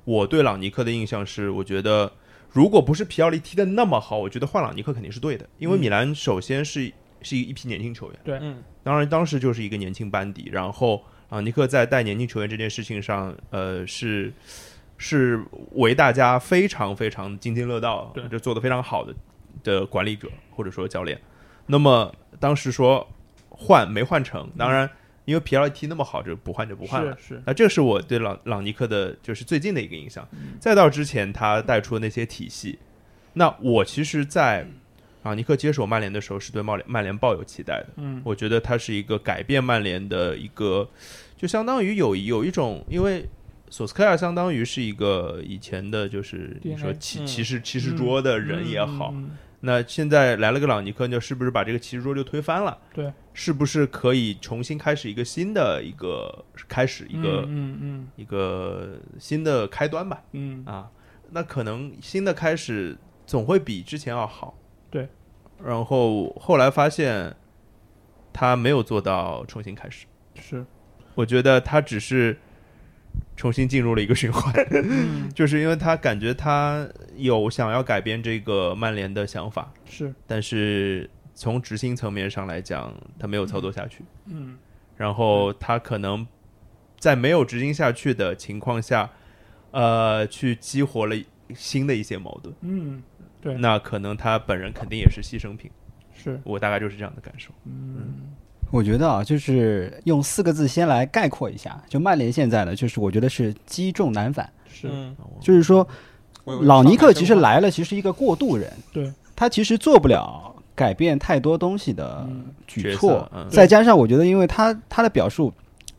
我对朗尼克的印象是，我觉得如果不是皮奥利踢的那么好，我觉得换朗尼克肯定是对的，因为米兰首先是是一批年轻球员，对，嗯，当然当时就是一个年轻班底，然后朗尼克在带年轻球员这件事情上，呃是。是为大家非常非常津津乐道，对，就做的非常好的的管理者或者说教练。那么当时说换没换成，当然因为皮尔踢那么好，就不换就不换了。是，那这是我对朗朗尼克的，就是最近的一个印象。再到之前他带出的那些体系，那我其实，在朗尼克接手曼联的时候，是对曼联曼联抱有期待的。嗯，我觉得他是一个改变曼联的一个，就相当于有有一种因为。索斯克亚相当于是一个以前的，就是你说骑骑士骑士桌的人也好，那现在来了个朗尼克，就是不是把这个骑士桌就推翻了？对，是不是可以重新开始一个新的一个开始一个嗯嗯一个新的开端吧？嗯啊，那可能新的开始总会比之前要好。对，然后后来发现他没有做到重新开始，是，我觉得他只是。重新进入了一个循环，就是因为他感觉他有想要改变这个曼联的想法，是，但是从执行层面上来讲，他没有操作下去，嗯，然后他可能在没有执行下去的情况下，呃，去激活了新的一些矛盾，嗯，对，那可能他本人肯定也是牺牲品，是。我大概就是这样的感受，嗯。我觉得啊，就是用四个字先来概括一下，就曼联现在呢，就是我觉得是积重难返，是，就是说，老尼克其实来了，其实一个过渡人，对，他其实做不了改变太多东西的举措。再加上我觉得，因为他他的表述，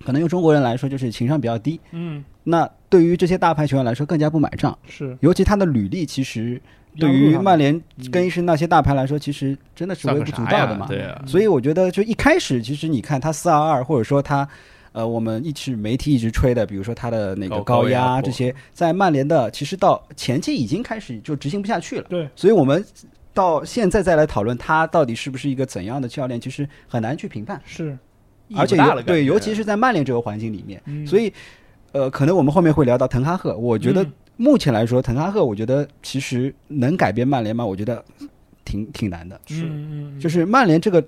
可能用中国人来说就是情商比较低，嗯，那对于这些大牌球员来说更加不买账，是。尤其他的履历其实对于曼联嗯。更衣室那些大牌来说，其实真的是微不足道的嘛。对啊，所以我觉得，就一开始，其实你看他四二二，或者说他，呃，我们一直媒体一直吹的，比如说他的那个高压这些，在曼联的其实到前期已经开始就执行不下去了。对，所以我们到现在再来讨论他到底是不是一个怎样的教练，其实很难去评判。是，而且对，尤其是在曼联这个环境里面，嗯。所以，呃，可能我们后面会聊到滕哈赫，我觉得嗯目前来说，滕哈赫，我觉得其实能改变曼联吗？我觉得挺挺难的。是，嗯，就是曼联这个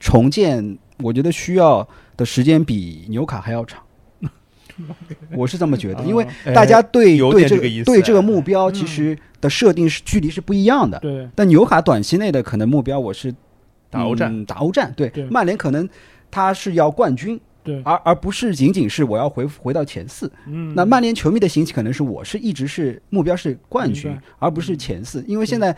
重建，我觉得需要的时间比纽卡还要长。我是这么觉得，因为啊大家对有对这个对这个目标嗯其实的设定是距离是不一样的。对，但纽卡短期内的可能目标，我是打欧战嗯打欧战。对对，曼联可能他是要冠军，对，而而不是仅仅是我要回回到前四。嗯，那曼联球迷的心情可能是我是一直是目标是冠军，而不是前四，因为现在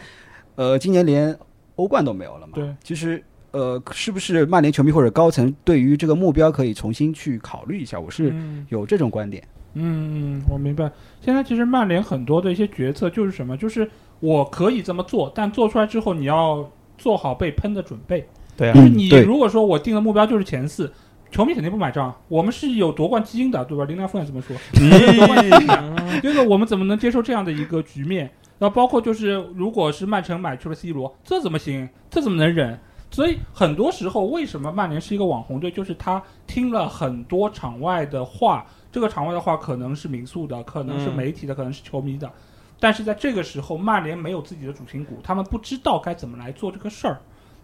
呃今年连欧冠都没有了嘛。对，其实呃是不是曼联球迷或者高层对于这个目标可以重新去考虑一下？我是嗯有这种观点。嗯，我明白。现在其实曼联很多的一些决策就是什么，就是我可以这么做，但做出来之后你要做好被喷的准备。对啊就是你如果说我定的目标就是前四，球迷肯定不买账。我们是有夺冠基因的，对吧？林良锋也这么说，夺冠基因的。这个我们怎么能接受这样的一个局面？然后包括就是，如果是曼城买去了 C 罗，这怎么行？这怎么能忍？所以很多时候，为什么曼联是一个网红队？就是他听了很多场外的话，这个场外的话可能是民宿的，可能是嗯媒体的，可能是球迷的。但是在这个时候，曼联没有自己的主心骨，他们不知道该怎么来做这个事儿。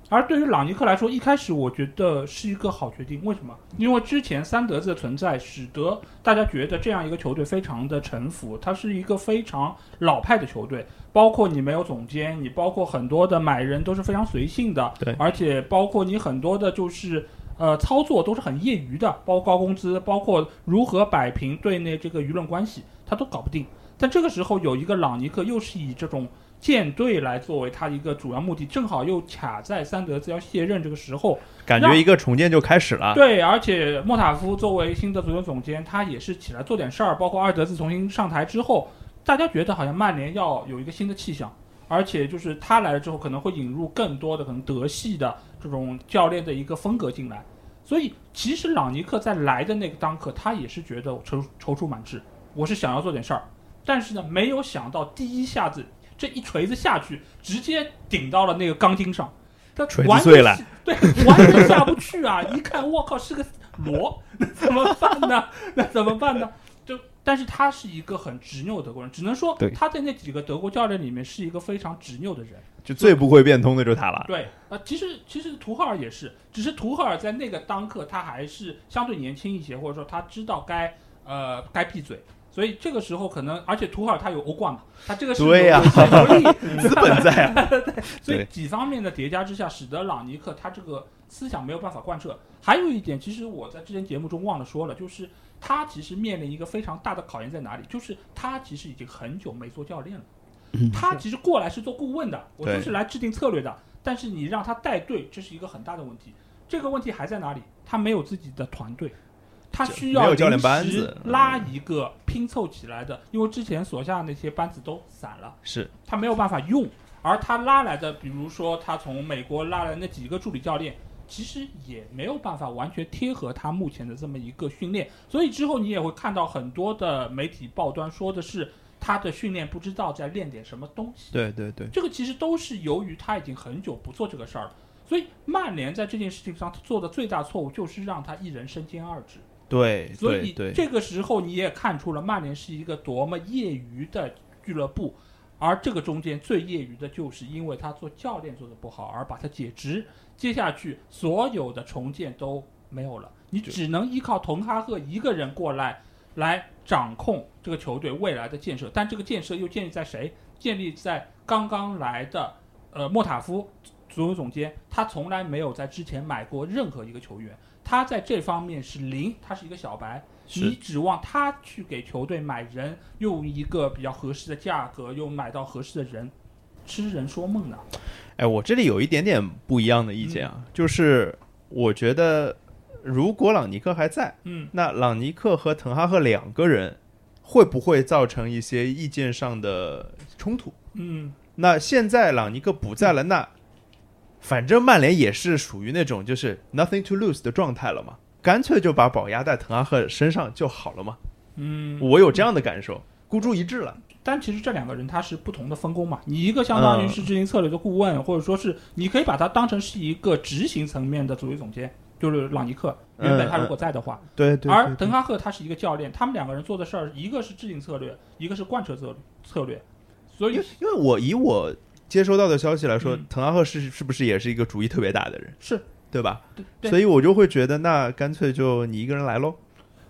而对于朗尼克来说，一开始我觉得是一个好决定。为什么？因为之前三德子的存在，使得大家觉得这样一个球队非常的沉浮，它是一个非常老派的球队。包括你没有总监，你包括很多的买人都是非常随性的，对而且包括你很多的就是呃操作都是很业余的，包括高工资，包括如何摆平队内这个舆论关系，他都搞不定。但这个时候有一个朗尼克，又是以这种舰队来作为他一个主要目的，正好又卡在三德子要卸任这个时候，感觉一个重建就开始了。对，而且莫塔夫作为新的足球总监，他也是起来做点事儿，包括阿尔德子重新上台之后，大家觉得好像曼联要有一个新的气象，而且就是他来了之后，可能会引入更多的可能德系的这种教练的一个风格进来。所以其实朗尼克在来的那个当刻，他也是觉得踌踌躇满志，我是想要做点事儿，但是呢，没有想到第一下子这一锤子下去，直接顶到了那个钢筋上，他锤碎了，对，完全下不去啊！一看，我靠，是个螺，那怎么办呢？那怎么办呢？就，但是他是一个很执拗的德国人，只能说他在那几个德国教练里面是一个非常执拗的人。就最不会变通的就是他了。对，呃，其实其实图赫尔也是，只是图赫尔在那个当刻他还是相对年轻一些，或者说他知道该呃该闭嘴。所以这个时候可能，而且图赫尔他有欧冠嘛，他这个是对呀有有实力，资本在啊，所以几方面的叠加之下，使得朗尼克他这个思想没有办法贯彻。还有一点，其实我在之前节目中忘了说了，就是他其实面临一个非常大的考验在哪里？就是他其实已经很久没做教练了。他其实过来是做顾问的，我就是来制定策略的。但是你让他带队，这是一个很大的问题。这个问题还在哪里？他没有自己的团队，他需要临时班子嗯拉一个拼凑起来的，因为之前所下那些班子都散了。是他没有办法用，而他拉来的，比如说他从美国拉来的那几个助理教练，其实也没有办法完全贴合他目前的这么一个训练，所以之后你也会看到很多的媒体报端说的是他的训练不知道在练点什么东西，对对对，这个其实都是由于他已经很久不做这个事儿了。所以曼联在这件事情上做的最大错误就是让他一人身兼二职。对所以这个时候你也看出了曼联是一个多么业余的俱乐部，而这个中间最业余的就是因为他做教练做的不好而把他解职，接下去所有的重建都没有了，你只能依靠滕哈赫一个人过来来掌控这个球队未来的建设，但这个建设又建立在谁？建立在刚刚来的呃莫塔夫足球总监，他从来没有在之前买过任何一个球员，他在这方面是零，他是一个小白。你指望他去给球队买人，用一个比较合适的价格，又买到合适的人，痴人说梦呢？哎，我这里有一点点不一样的意见啊，就是我觉得如果朗尼克还在，嗯那朗尼克和滕哈赫两个人会不会造成一些意见上的冲突？嗯那现在朗尼克不在了，那反正曼联也是属于那种就是 nothing to lose 的状态了嘛，干脆就把宝压在滕哈赫身上就好了嘛。嗯，我有这样的感受，孤注一掷了。但其实这两个人他是不同的分工嘛，你一个相当于是执行策略的顾问，或者说是你可以把他当成是一个执行层面的足球总监，就是朗尼克，原本他如果在的话，对对而滕哈赫他是一个教练，他们两个人做的事儿，一个是制定策略，一个是贯彻策策略，所以因为我以我接收到的消息来说，嗯滕哈赫是是不是也是一个主意特别大的人，是对吧？对对所以我就会觉得，那干脆就你一个人来喽。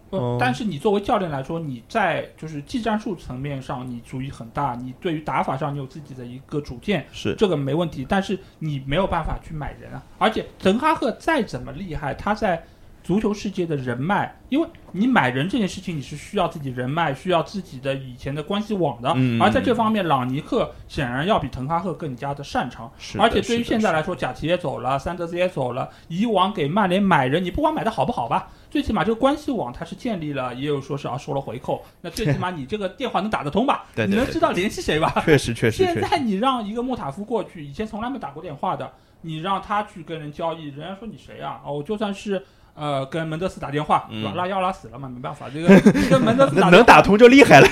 不哦但是你作为教练来说，你在就是技战术层面上你主意很大，你对于打法上你有自己的一个主见，是这个没问题，但是你没有办法去买人啊。而且滕哈赫再怎么厉害，他在足球世界的人脉，因为你买人这件事情，你是需要自己人脉，需要自己的以前的关系网的。嗯而在这方面，朗尼克显然要比滕哈赫更加的擅长。是，而且对于现在来说，贾奇也走了，三德斯也走了，以往给曼联买人，你不管买的好不好吧，最起码这个关系网它是建立了，也有说是啊收了回扣，那最起码你这个电话能打得通吧？对对对你能知道联系谁吧？确实确实现在你让一个莫塔夫过去，以前从来没打过电话的，你让他去跟人交易，人家说你谁啊？哦，我就算是呃跟门德斯打电话，嗯是吧？拉要拉死了嘛，没办法，这个你 跟门德斯能打能打通就厉害了。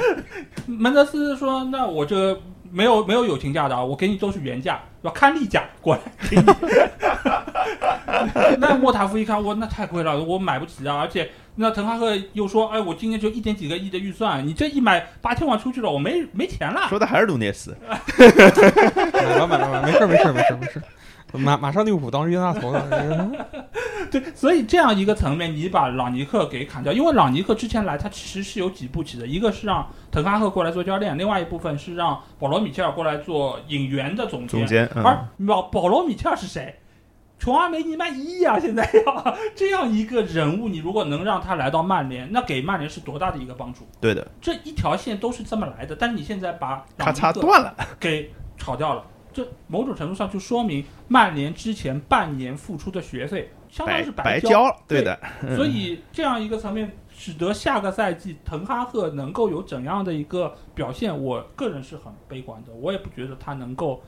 门德斯说：“那我这没有没有友情价的啊，我给你都是原价，是吧？看例价过来给你。”那莫塔夫一看，我那太贵了，我买不起啊！而且那滕哈赫又说：“哎，我今年就一点几个亿的预算，你这一买八千万出去了，我没没钱了。说的还是卢涅斯，买了买了买了，没事没事没事没事儿。马马上利物浦当冤大头了，” 对，所以这样一个层面，你把朗尼克给砍掉，因为朗尼克之前来，他其实是有几步棋的，一个是让滕哈赫过来做教练，另外一部分是让保罗米切尔过来做引援的总监。总监，嗯而保保罗米切尔是谁？琼阿梅尼曼一呀，现在要这样一个人物，你如果能让他来到曼联，那给曼联是多大的一个帮助？对的，这一条线都是这么来的，但是你现在把咔嚓断了。给炒掉了，这某种程度上就说明曼联之前半年付出的学费相当是。白交了，对对的，嗯所以这样一个层面，使得下个赛季滕哈赫能够有怎样的一个表现，我个人是很悲观的。我也不觉得他能够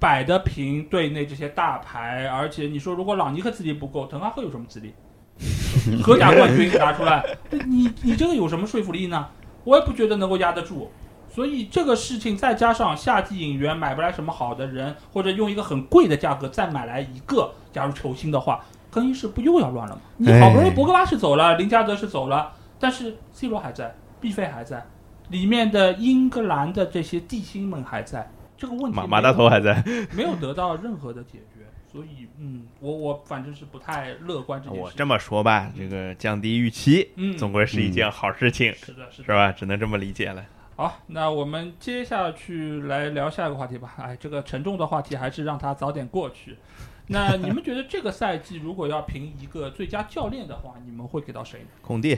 摆得平队内这些大牌，而且你说如果朗尼克资历不够，滕哈赫有什么资历？荷甲冠军拿出来，你你这个有什么说服力呢？我也不觉得能够压得住。所以这个事情再加上夏季引援买不来什么好的人，或者用一个很贵的价格再买来一个，假如球星的话，更衣室不又要乱了吗？你好不容易博格巴是走了，林加德是走了，但是 C 罗还在，B 费还在，里面的英格兰的这些地心们还在，这个问题马马大头还在。没有得到任何的解决，所以嗯，我我反正是不太乐观这件事。我这么说吧，这个降低预期，嗯，总归是一件好事情，是的，是的是。吧？只能这么理解了。好，那我们接下去来聊下一个话题吧。哎，这个沉重的话题还是让它早点过去。那你们觉得这个赛季如果要评一个最佳教练的话，你们会给到谁呢？孔蒂，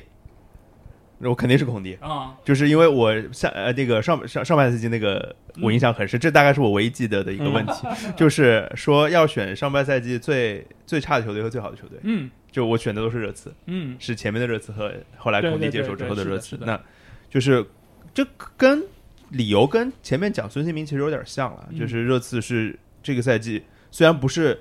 我肯定是孔蒂，啊、就是因为我下呃那个上上上半赛季那个我印象很深，这大概是我唯一记得的一个问题，就是说要选上半赛季最最差的球队和最好的球队，嗯。就我选的都是热刺，嗯。是前面的热刺和后来孔蒂接手之后的热刺。那就是这跟理由跟前面讲孙兴民其实有点像了，嗯就是热刺是这个赛季虽然不是。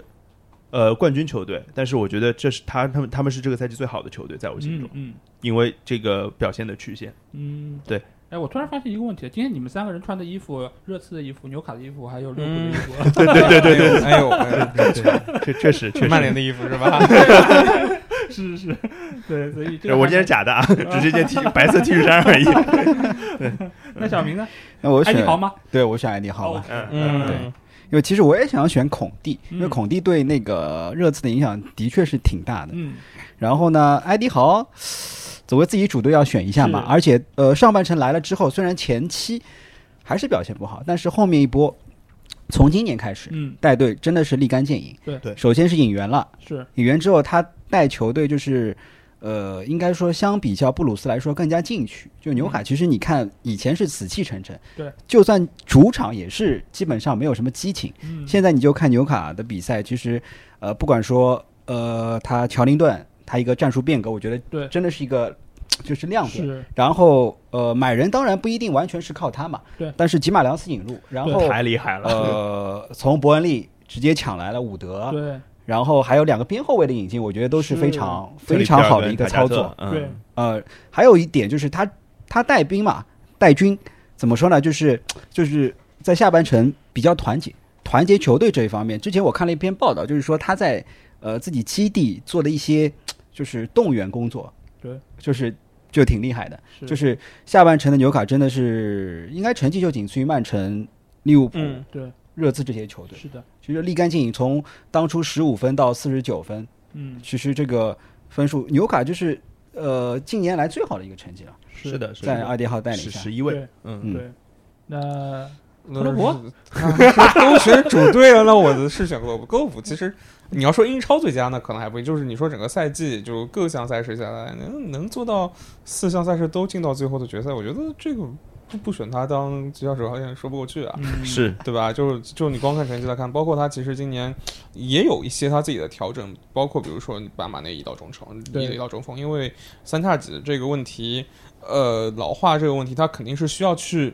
呃，冠军球队，但是我觉得这是他他们他们是这个赛季最好的球队，在我心中，嗯嗯因为这个表现的曲线。嗯，对。哎，我突然发现一个问题，今天你们三个人穿的衣服，热刺的衣服、纽卡的衣服，还有利物浦的衣服，对对对对哎呦哎呦，对，确确实确实，曼联的衣服是吧？是是是，对，所以这对我今天是假的啊，只是一件 T 白色 T 恤衫而已。对那小明呢？那我选艾迪豪吗？对我选艾迪豪吧，嗯嗯，对因为其实我也想要选孔蒂，因为嗯孔蒂对那个热刺的影响的确是挺大的。嗯然后呢，埃迪豪作为自己主队要选一下嘛，而且呃上半程来了之后，虽然前期还是表现不好，但是后面一波从今年开始嗯，带队真的是立竿见影。对对首先是引援了，是引援之后他带球队就是呃，应该说相比较布鲁斯来说更加进取。就纽卡，其实你看以前是死气沉沉，对，就算主场也是基本上没有什么激情。嗯，现在你就看纽卡的比赛，其实呃，不管说呃，他乔林顿他一个战术变革，我觉得对真的是一个就是亮点。然后呃，买人当然不一定完全是靠他嘛，对但是吉马良斯引入，然后太厉害了。呃，从伯恩利直接抢来了伍德，对然后还有两个边后卫的引进，我觉得都是是非常非常好的一个操作。嗯对呃，还有一点就是他他带兵嘛，带军怎么说呢？就是就是在下半程比较团结，团结球队这一方面。之前我看了一篇报道，就是说他在呃自己基地做的一些就是动员工作，对，就是就挺厉害的。是就是下半程的纽卡真的是应该成绩就仅次于曼城、利物浦、嗯，对热刺这些球队。是的，其实立竿见影，从当初十五分到四十九分，嗯其实这个分数纽卡就是呃近年来最好的一个成绩了，是的，是的，在阿迪号带领下是十。一位对。嗯，嗯对，那克洛普都选主队了，那我的是选克洛普。克洛普其实你要说英超最佳，那可能还不一。就是你说整个赛季就各项赛事下来，能能做到四项赛事都进到最后的决赛，我觉得这个不不选他当吉他手好像说不过去啊。嗯 是对吧？就是就你光看成绩来看，包括他其实今年也有一些他自己的调整，包括比如说你把马内移到中场，对移到中锋，因为三叉戟这个问题，呃，老化这个问题，他肯定是需要去。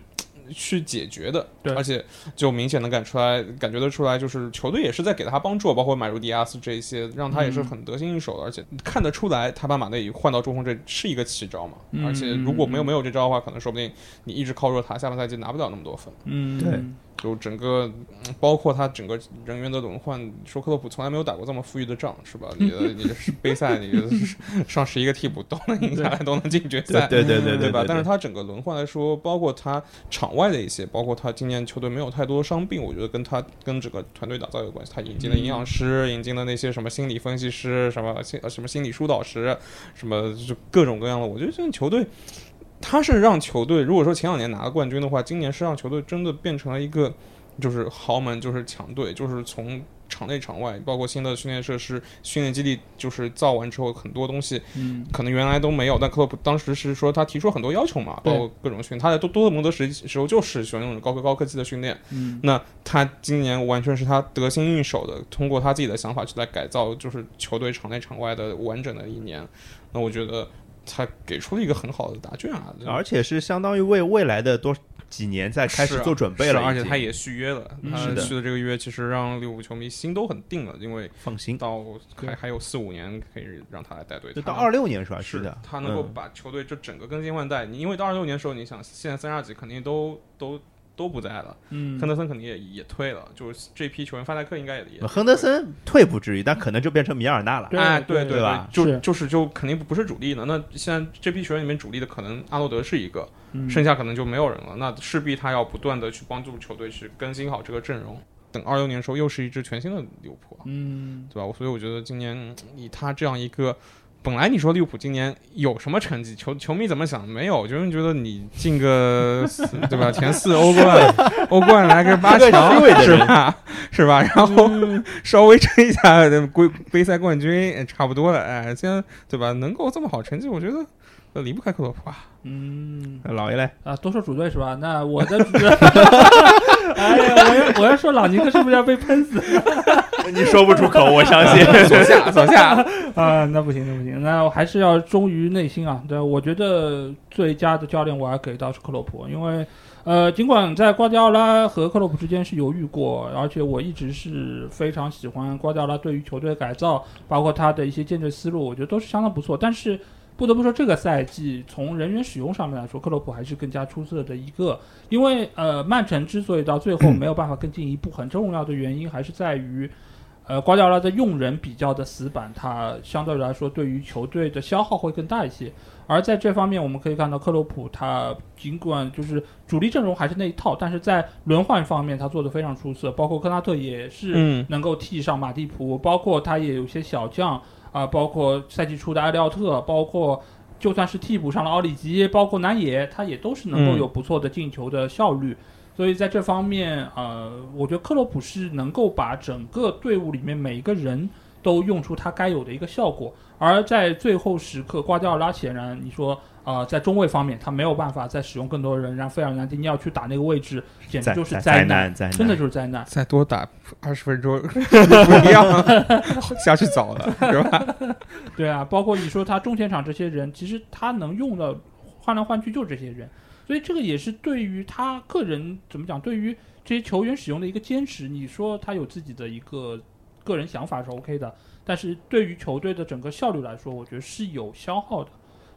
去解决的，对而且就明显能感出来，感觉得出来，就是球队也是在给他帮助，包括买入迪亚斯这一些，让他也是很得心应手的，而且看得出来，他把马内换到中锋这是一个奇招嘛，嗯而且如果没有没有这招的话，可能说不定你一直靠若塔，下半赛季拿不了那么多分。嗯对就整个，嗯包括他整个人员的轮换，说克洛普从来没有打过这么富裕的仗，是吧？你的你的杯赛，你的上十一个替补都能赢下来，都能进决赛，对对对对吧？对但是他整个轮换来说，包括他场外的一些，包括他今年球队没有太多伤病，我觉得跟他跟整个团队打造有关系。他引进了营养师，引进了那些什么心理分析师，什么心呃什么心理疏导师，什么就各种各样的。我觉得现在球队。他是让球队，如果说前两年拿了冠军的话，今年是让球队真的变成了一个就是豪门，就是强队，就是从场内场外，包括新的训练设施、训练基地，就是造完之后，很多东西嗯可能原来都没有。但克洛普当时是说他提出很多要求嘛，包括各种训。他在多多特蒙德时时候就是喜欢那种高科高科技的训练。嗯那他今年完全是他得心应手的，通过他自己的想法去来改造，就是球队场内场外的完整的一年。那我觉得他给出了一个很好的答卷啊，而且是相当于为未来的多几年在开始做准备了而且他也续约了，他续的这个约其实让利物浦球迷心都很定了，因为放心，到还还有四五年可以让他来带队，就到二六年是吧？是的，他能够嗯把球队这整个更新换代。你因为到二六年的时候，你想现在三十二级肯定都都都不在了，嗯亨德森肯定也也退了，就是这批球员，范戴克应该也也。亨德森退不至于，但可能就变成米尔纳了。对哎，对对对吧是就就是就肯定不是主力了。那现在这批球员里面主力的可能阿诺德是一个，嗯剩下可能就没有人了。那势必他要不断的去帮助球队去更新好这个阵容。等二六年的时候，又是一支全新的利物浦，嗯对吧？所以我觉得今年嗯以他这样一个，本来你说利物浦今年有什么成绩，球球迷怎么想？没有，就是觉得你进个 四对吧？前四欧冠，欧冠来个八强是吧？是吧？然后稍微争一下杯杯赛冠军，哎差不多了。哎，现在对吧？能够这么好成绩，我觉得呃离不开克洛普啊。嗯那老爷嘞，啊，多说主队是吧？那我的主队，哎呀，我要我要说朗尼克是不是要被喷死 你说不出口，我相信。左下，左下。啊？那不行，那不行，那我还是要忠于内心啊。对，我觉得最佳的教练我要给到是克洛普，因为呃，尽管在瓜迪奥拉和克洛普之间是犹豫过，而且我一直是非常喜欢瓜迪奥拉对于球队的改造，包括他的一些建队思路，我觉得都是相当不错。但是不得不说，这个赛季从人员使用上面来说，克洛普还是更加出色的一个。因为呃，曼城之所以到最后没有办法更进一步，很重要的原因还是在于。呃，瓜迪奥拉的用人比较的死板，他相对来说对于球队的消耗会更大一些。而在这方面，我们可以看到克洛普他尽管就是主力阵容还是那一套，但是在轮换方面他做的非常出色，包括科纳特也是嗯，能够替上马蒂普，包括他也有些小将啊、包括赛季初的埃利奥特，包括就算是替补上了奥里吉，包括南野，他也都是能够嗯有不错的进球的效率。所以在这方面，呃，我觉得克洛普是能够把整个队伍里面每一个人都用出他该有的一个效果。而在最后时刻，瓜迪奥拉显然你说啊、呃在中卫方面他没有办法再使用更多人，让费尔南迪尼奥去打那个位置，简直就是灾难，灾难，真的就是灾难。再多打二十分钟 不一样了，下去早了，是吧？对啊，包括你说他中前场这些人，其实他能用的换来换去就是这些人，所以这个也是对于他个人怎么讲，对于这些球员使用的一个坚持。你说他有自己的一个个人想法是 OK 的，但是对于球队的整个效率来说，我觉得是有消耗的。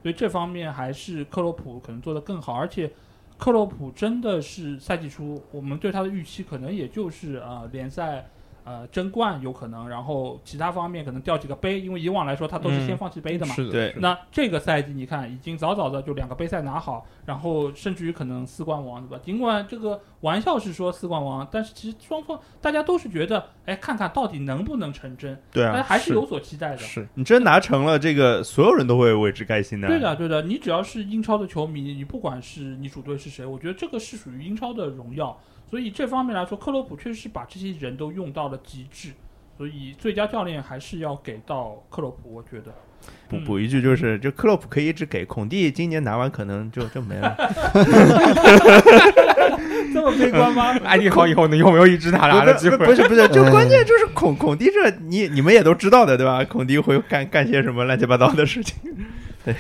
所以这方面还是克洛普可能做得更好，而且克洛普真的是赛季初我们对他的预期可能也就是呃联赛。呃，争冠有可能，然后其他方面可能掉几个杯，因为以往来说他都是先放弃杯的嘛。是的，对那这个赛季你看，已经早早的就两个杯赛拿好，然后甚至于可能四冠王，对吧？尽管这个玩笑是说四冠王，但是其实双方大家都是觉得，哎，看看到底能不能成真，对啊，大家还是是有所期待的。是你真拿成了，这个所有人都会为之开心的。对的，对的，你只要是英超的球迷，你不管是你主队是谁，我觉得这个是属于英超的荣耀。所以这方面来说，克洛普确实是把这些人都用到了极致。所以最佳教练还是要给到克洛普，我觉得。补补一句，就是就克洛普可以一直给孔蒂，今年拿完可能就就没了。这么悲观吗？安迪好以后能有没有一直拿拿的机会？不是不是，就关键就是孔孔蒂这你你们也都知道的对吧？孔蒂会干干些什么乱七八糟的事情。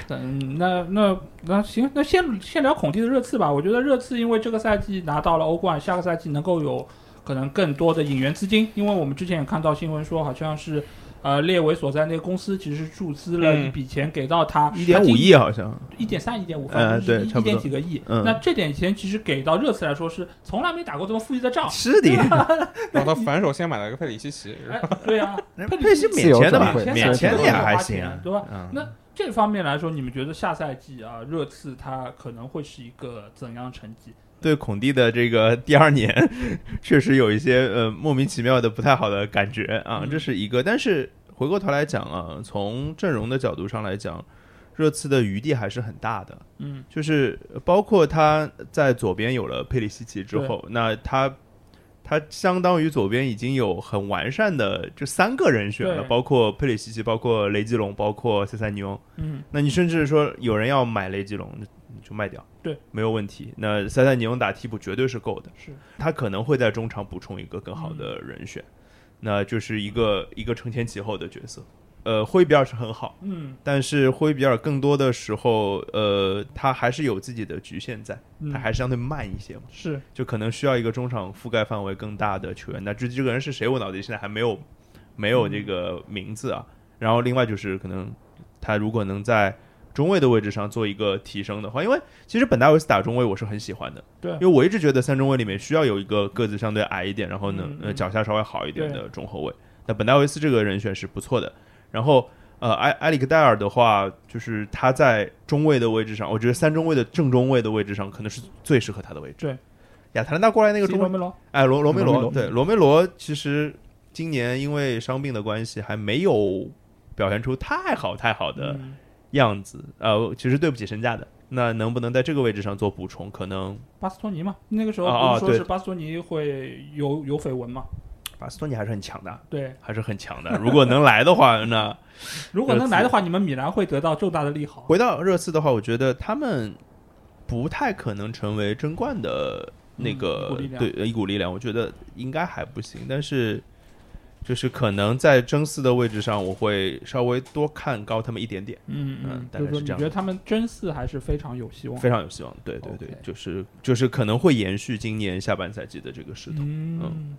嗯，那那那行，那先先聊孔蒂的热刺吧。我觉得热刺因为这个赛季拿到了欧冠，下个赛季能够有可能更多的引援资金，因为我们之前也看到新闻说，好像是呃列维所在那个公司其实是注资了嗯一笔钱给到他一点五，亿好像，一点三、一点五，呃反正是一点几个亿。嗯那这点钱其实给到热刺来说是从来没打过这么富裕的仗。是的，然后他反手先买了个佩里西奇，哎，对啊，佩里西免钱的嘛，自由转会免钱的也还行钱，对吧？嗯那这方面来说，你们觉得下赛季啊，热刺他可能会是一个怎样成绩？对孔蒂的这个第二年，确实有一些呃莫名其妙的不太好的感觉啊，嗯这是一个。但是回过头来讲啊，从阵容的角度上来讲，热刺的余地还是很大的。嗯就是包括他在左边有了佩里西奇之后，那他他相当于左边已经有很完善的这三个人选了，包括佩里西奇，包括雷吉隆，包括塞塞尼翁。嗯那你甚至说有人要买雷吉隆，就卖掉，对，没有问题。那塞塞尼翁打替补绝对是够的，是他可能会在中场补充一个更好的人选，那就是一个一个承前启后的角色。呃，霍伊比尔是很好，嗯但是霍伊比尔更多的时候，呃，他还是有自己的局限在，嗯，他还是相对慢一些嘛，是就可能需要一个中场覆盖范围更大的球员。那至于这个人是谁，我脑子里现在还没有没有这个名字啊。然后另外就是可能他如果能在中卫的位置上做一个提升的话，因为其实本戴维斯打中卫我是很喜欢的，对因为我一直觉得三中卫里面需要有一个个子相对矮一点，然后呢嗯，嗯呃脚下稍微好一点的中后卫。那本戴维斯这个人选是不错的。然后呃，埃埃里克戴尔的话，就是他在中卫的位置上，我觉得三中卫的正中卫的位置上可能是最适合他的位置。对，亚特兰大过来那个中卫，罗梅罗，哎，罗罗梅罗，对，罗梅罗其实今年因为伤病的关系，还没有表现出太好太好的嗯样子。呃，其实对不起身价的。那能不能在这个位置上做补充？可能巴斯托尼嘛，那个时候说是巴斯托尼会有有绯闻嘛？巴斯托尼还是很强的，对，还是很强的。如果能来的话，那 如果能来的话，你们米兰会得到重大的利好。回到热刺的话，我觉得他们不太可能成为争冠的那个、对呃一股力量，我觉得应该还不行。但是就是可能在争四的位置上，我会稍微多看高他们一点点，嗯嗯嗯，大就是这样觉得他们争四还是非常有希望。非常有希望。对对对就是就是可能会延续今年下半赛季的这个势头。嗯，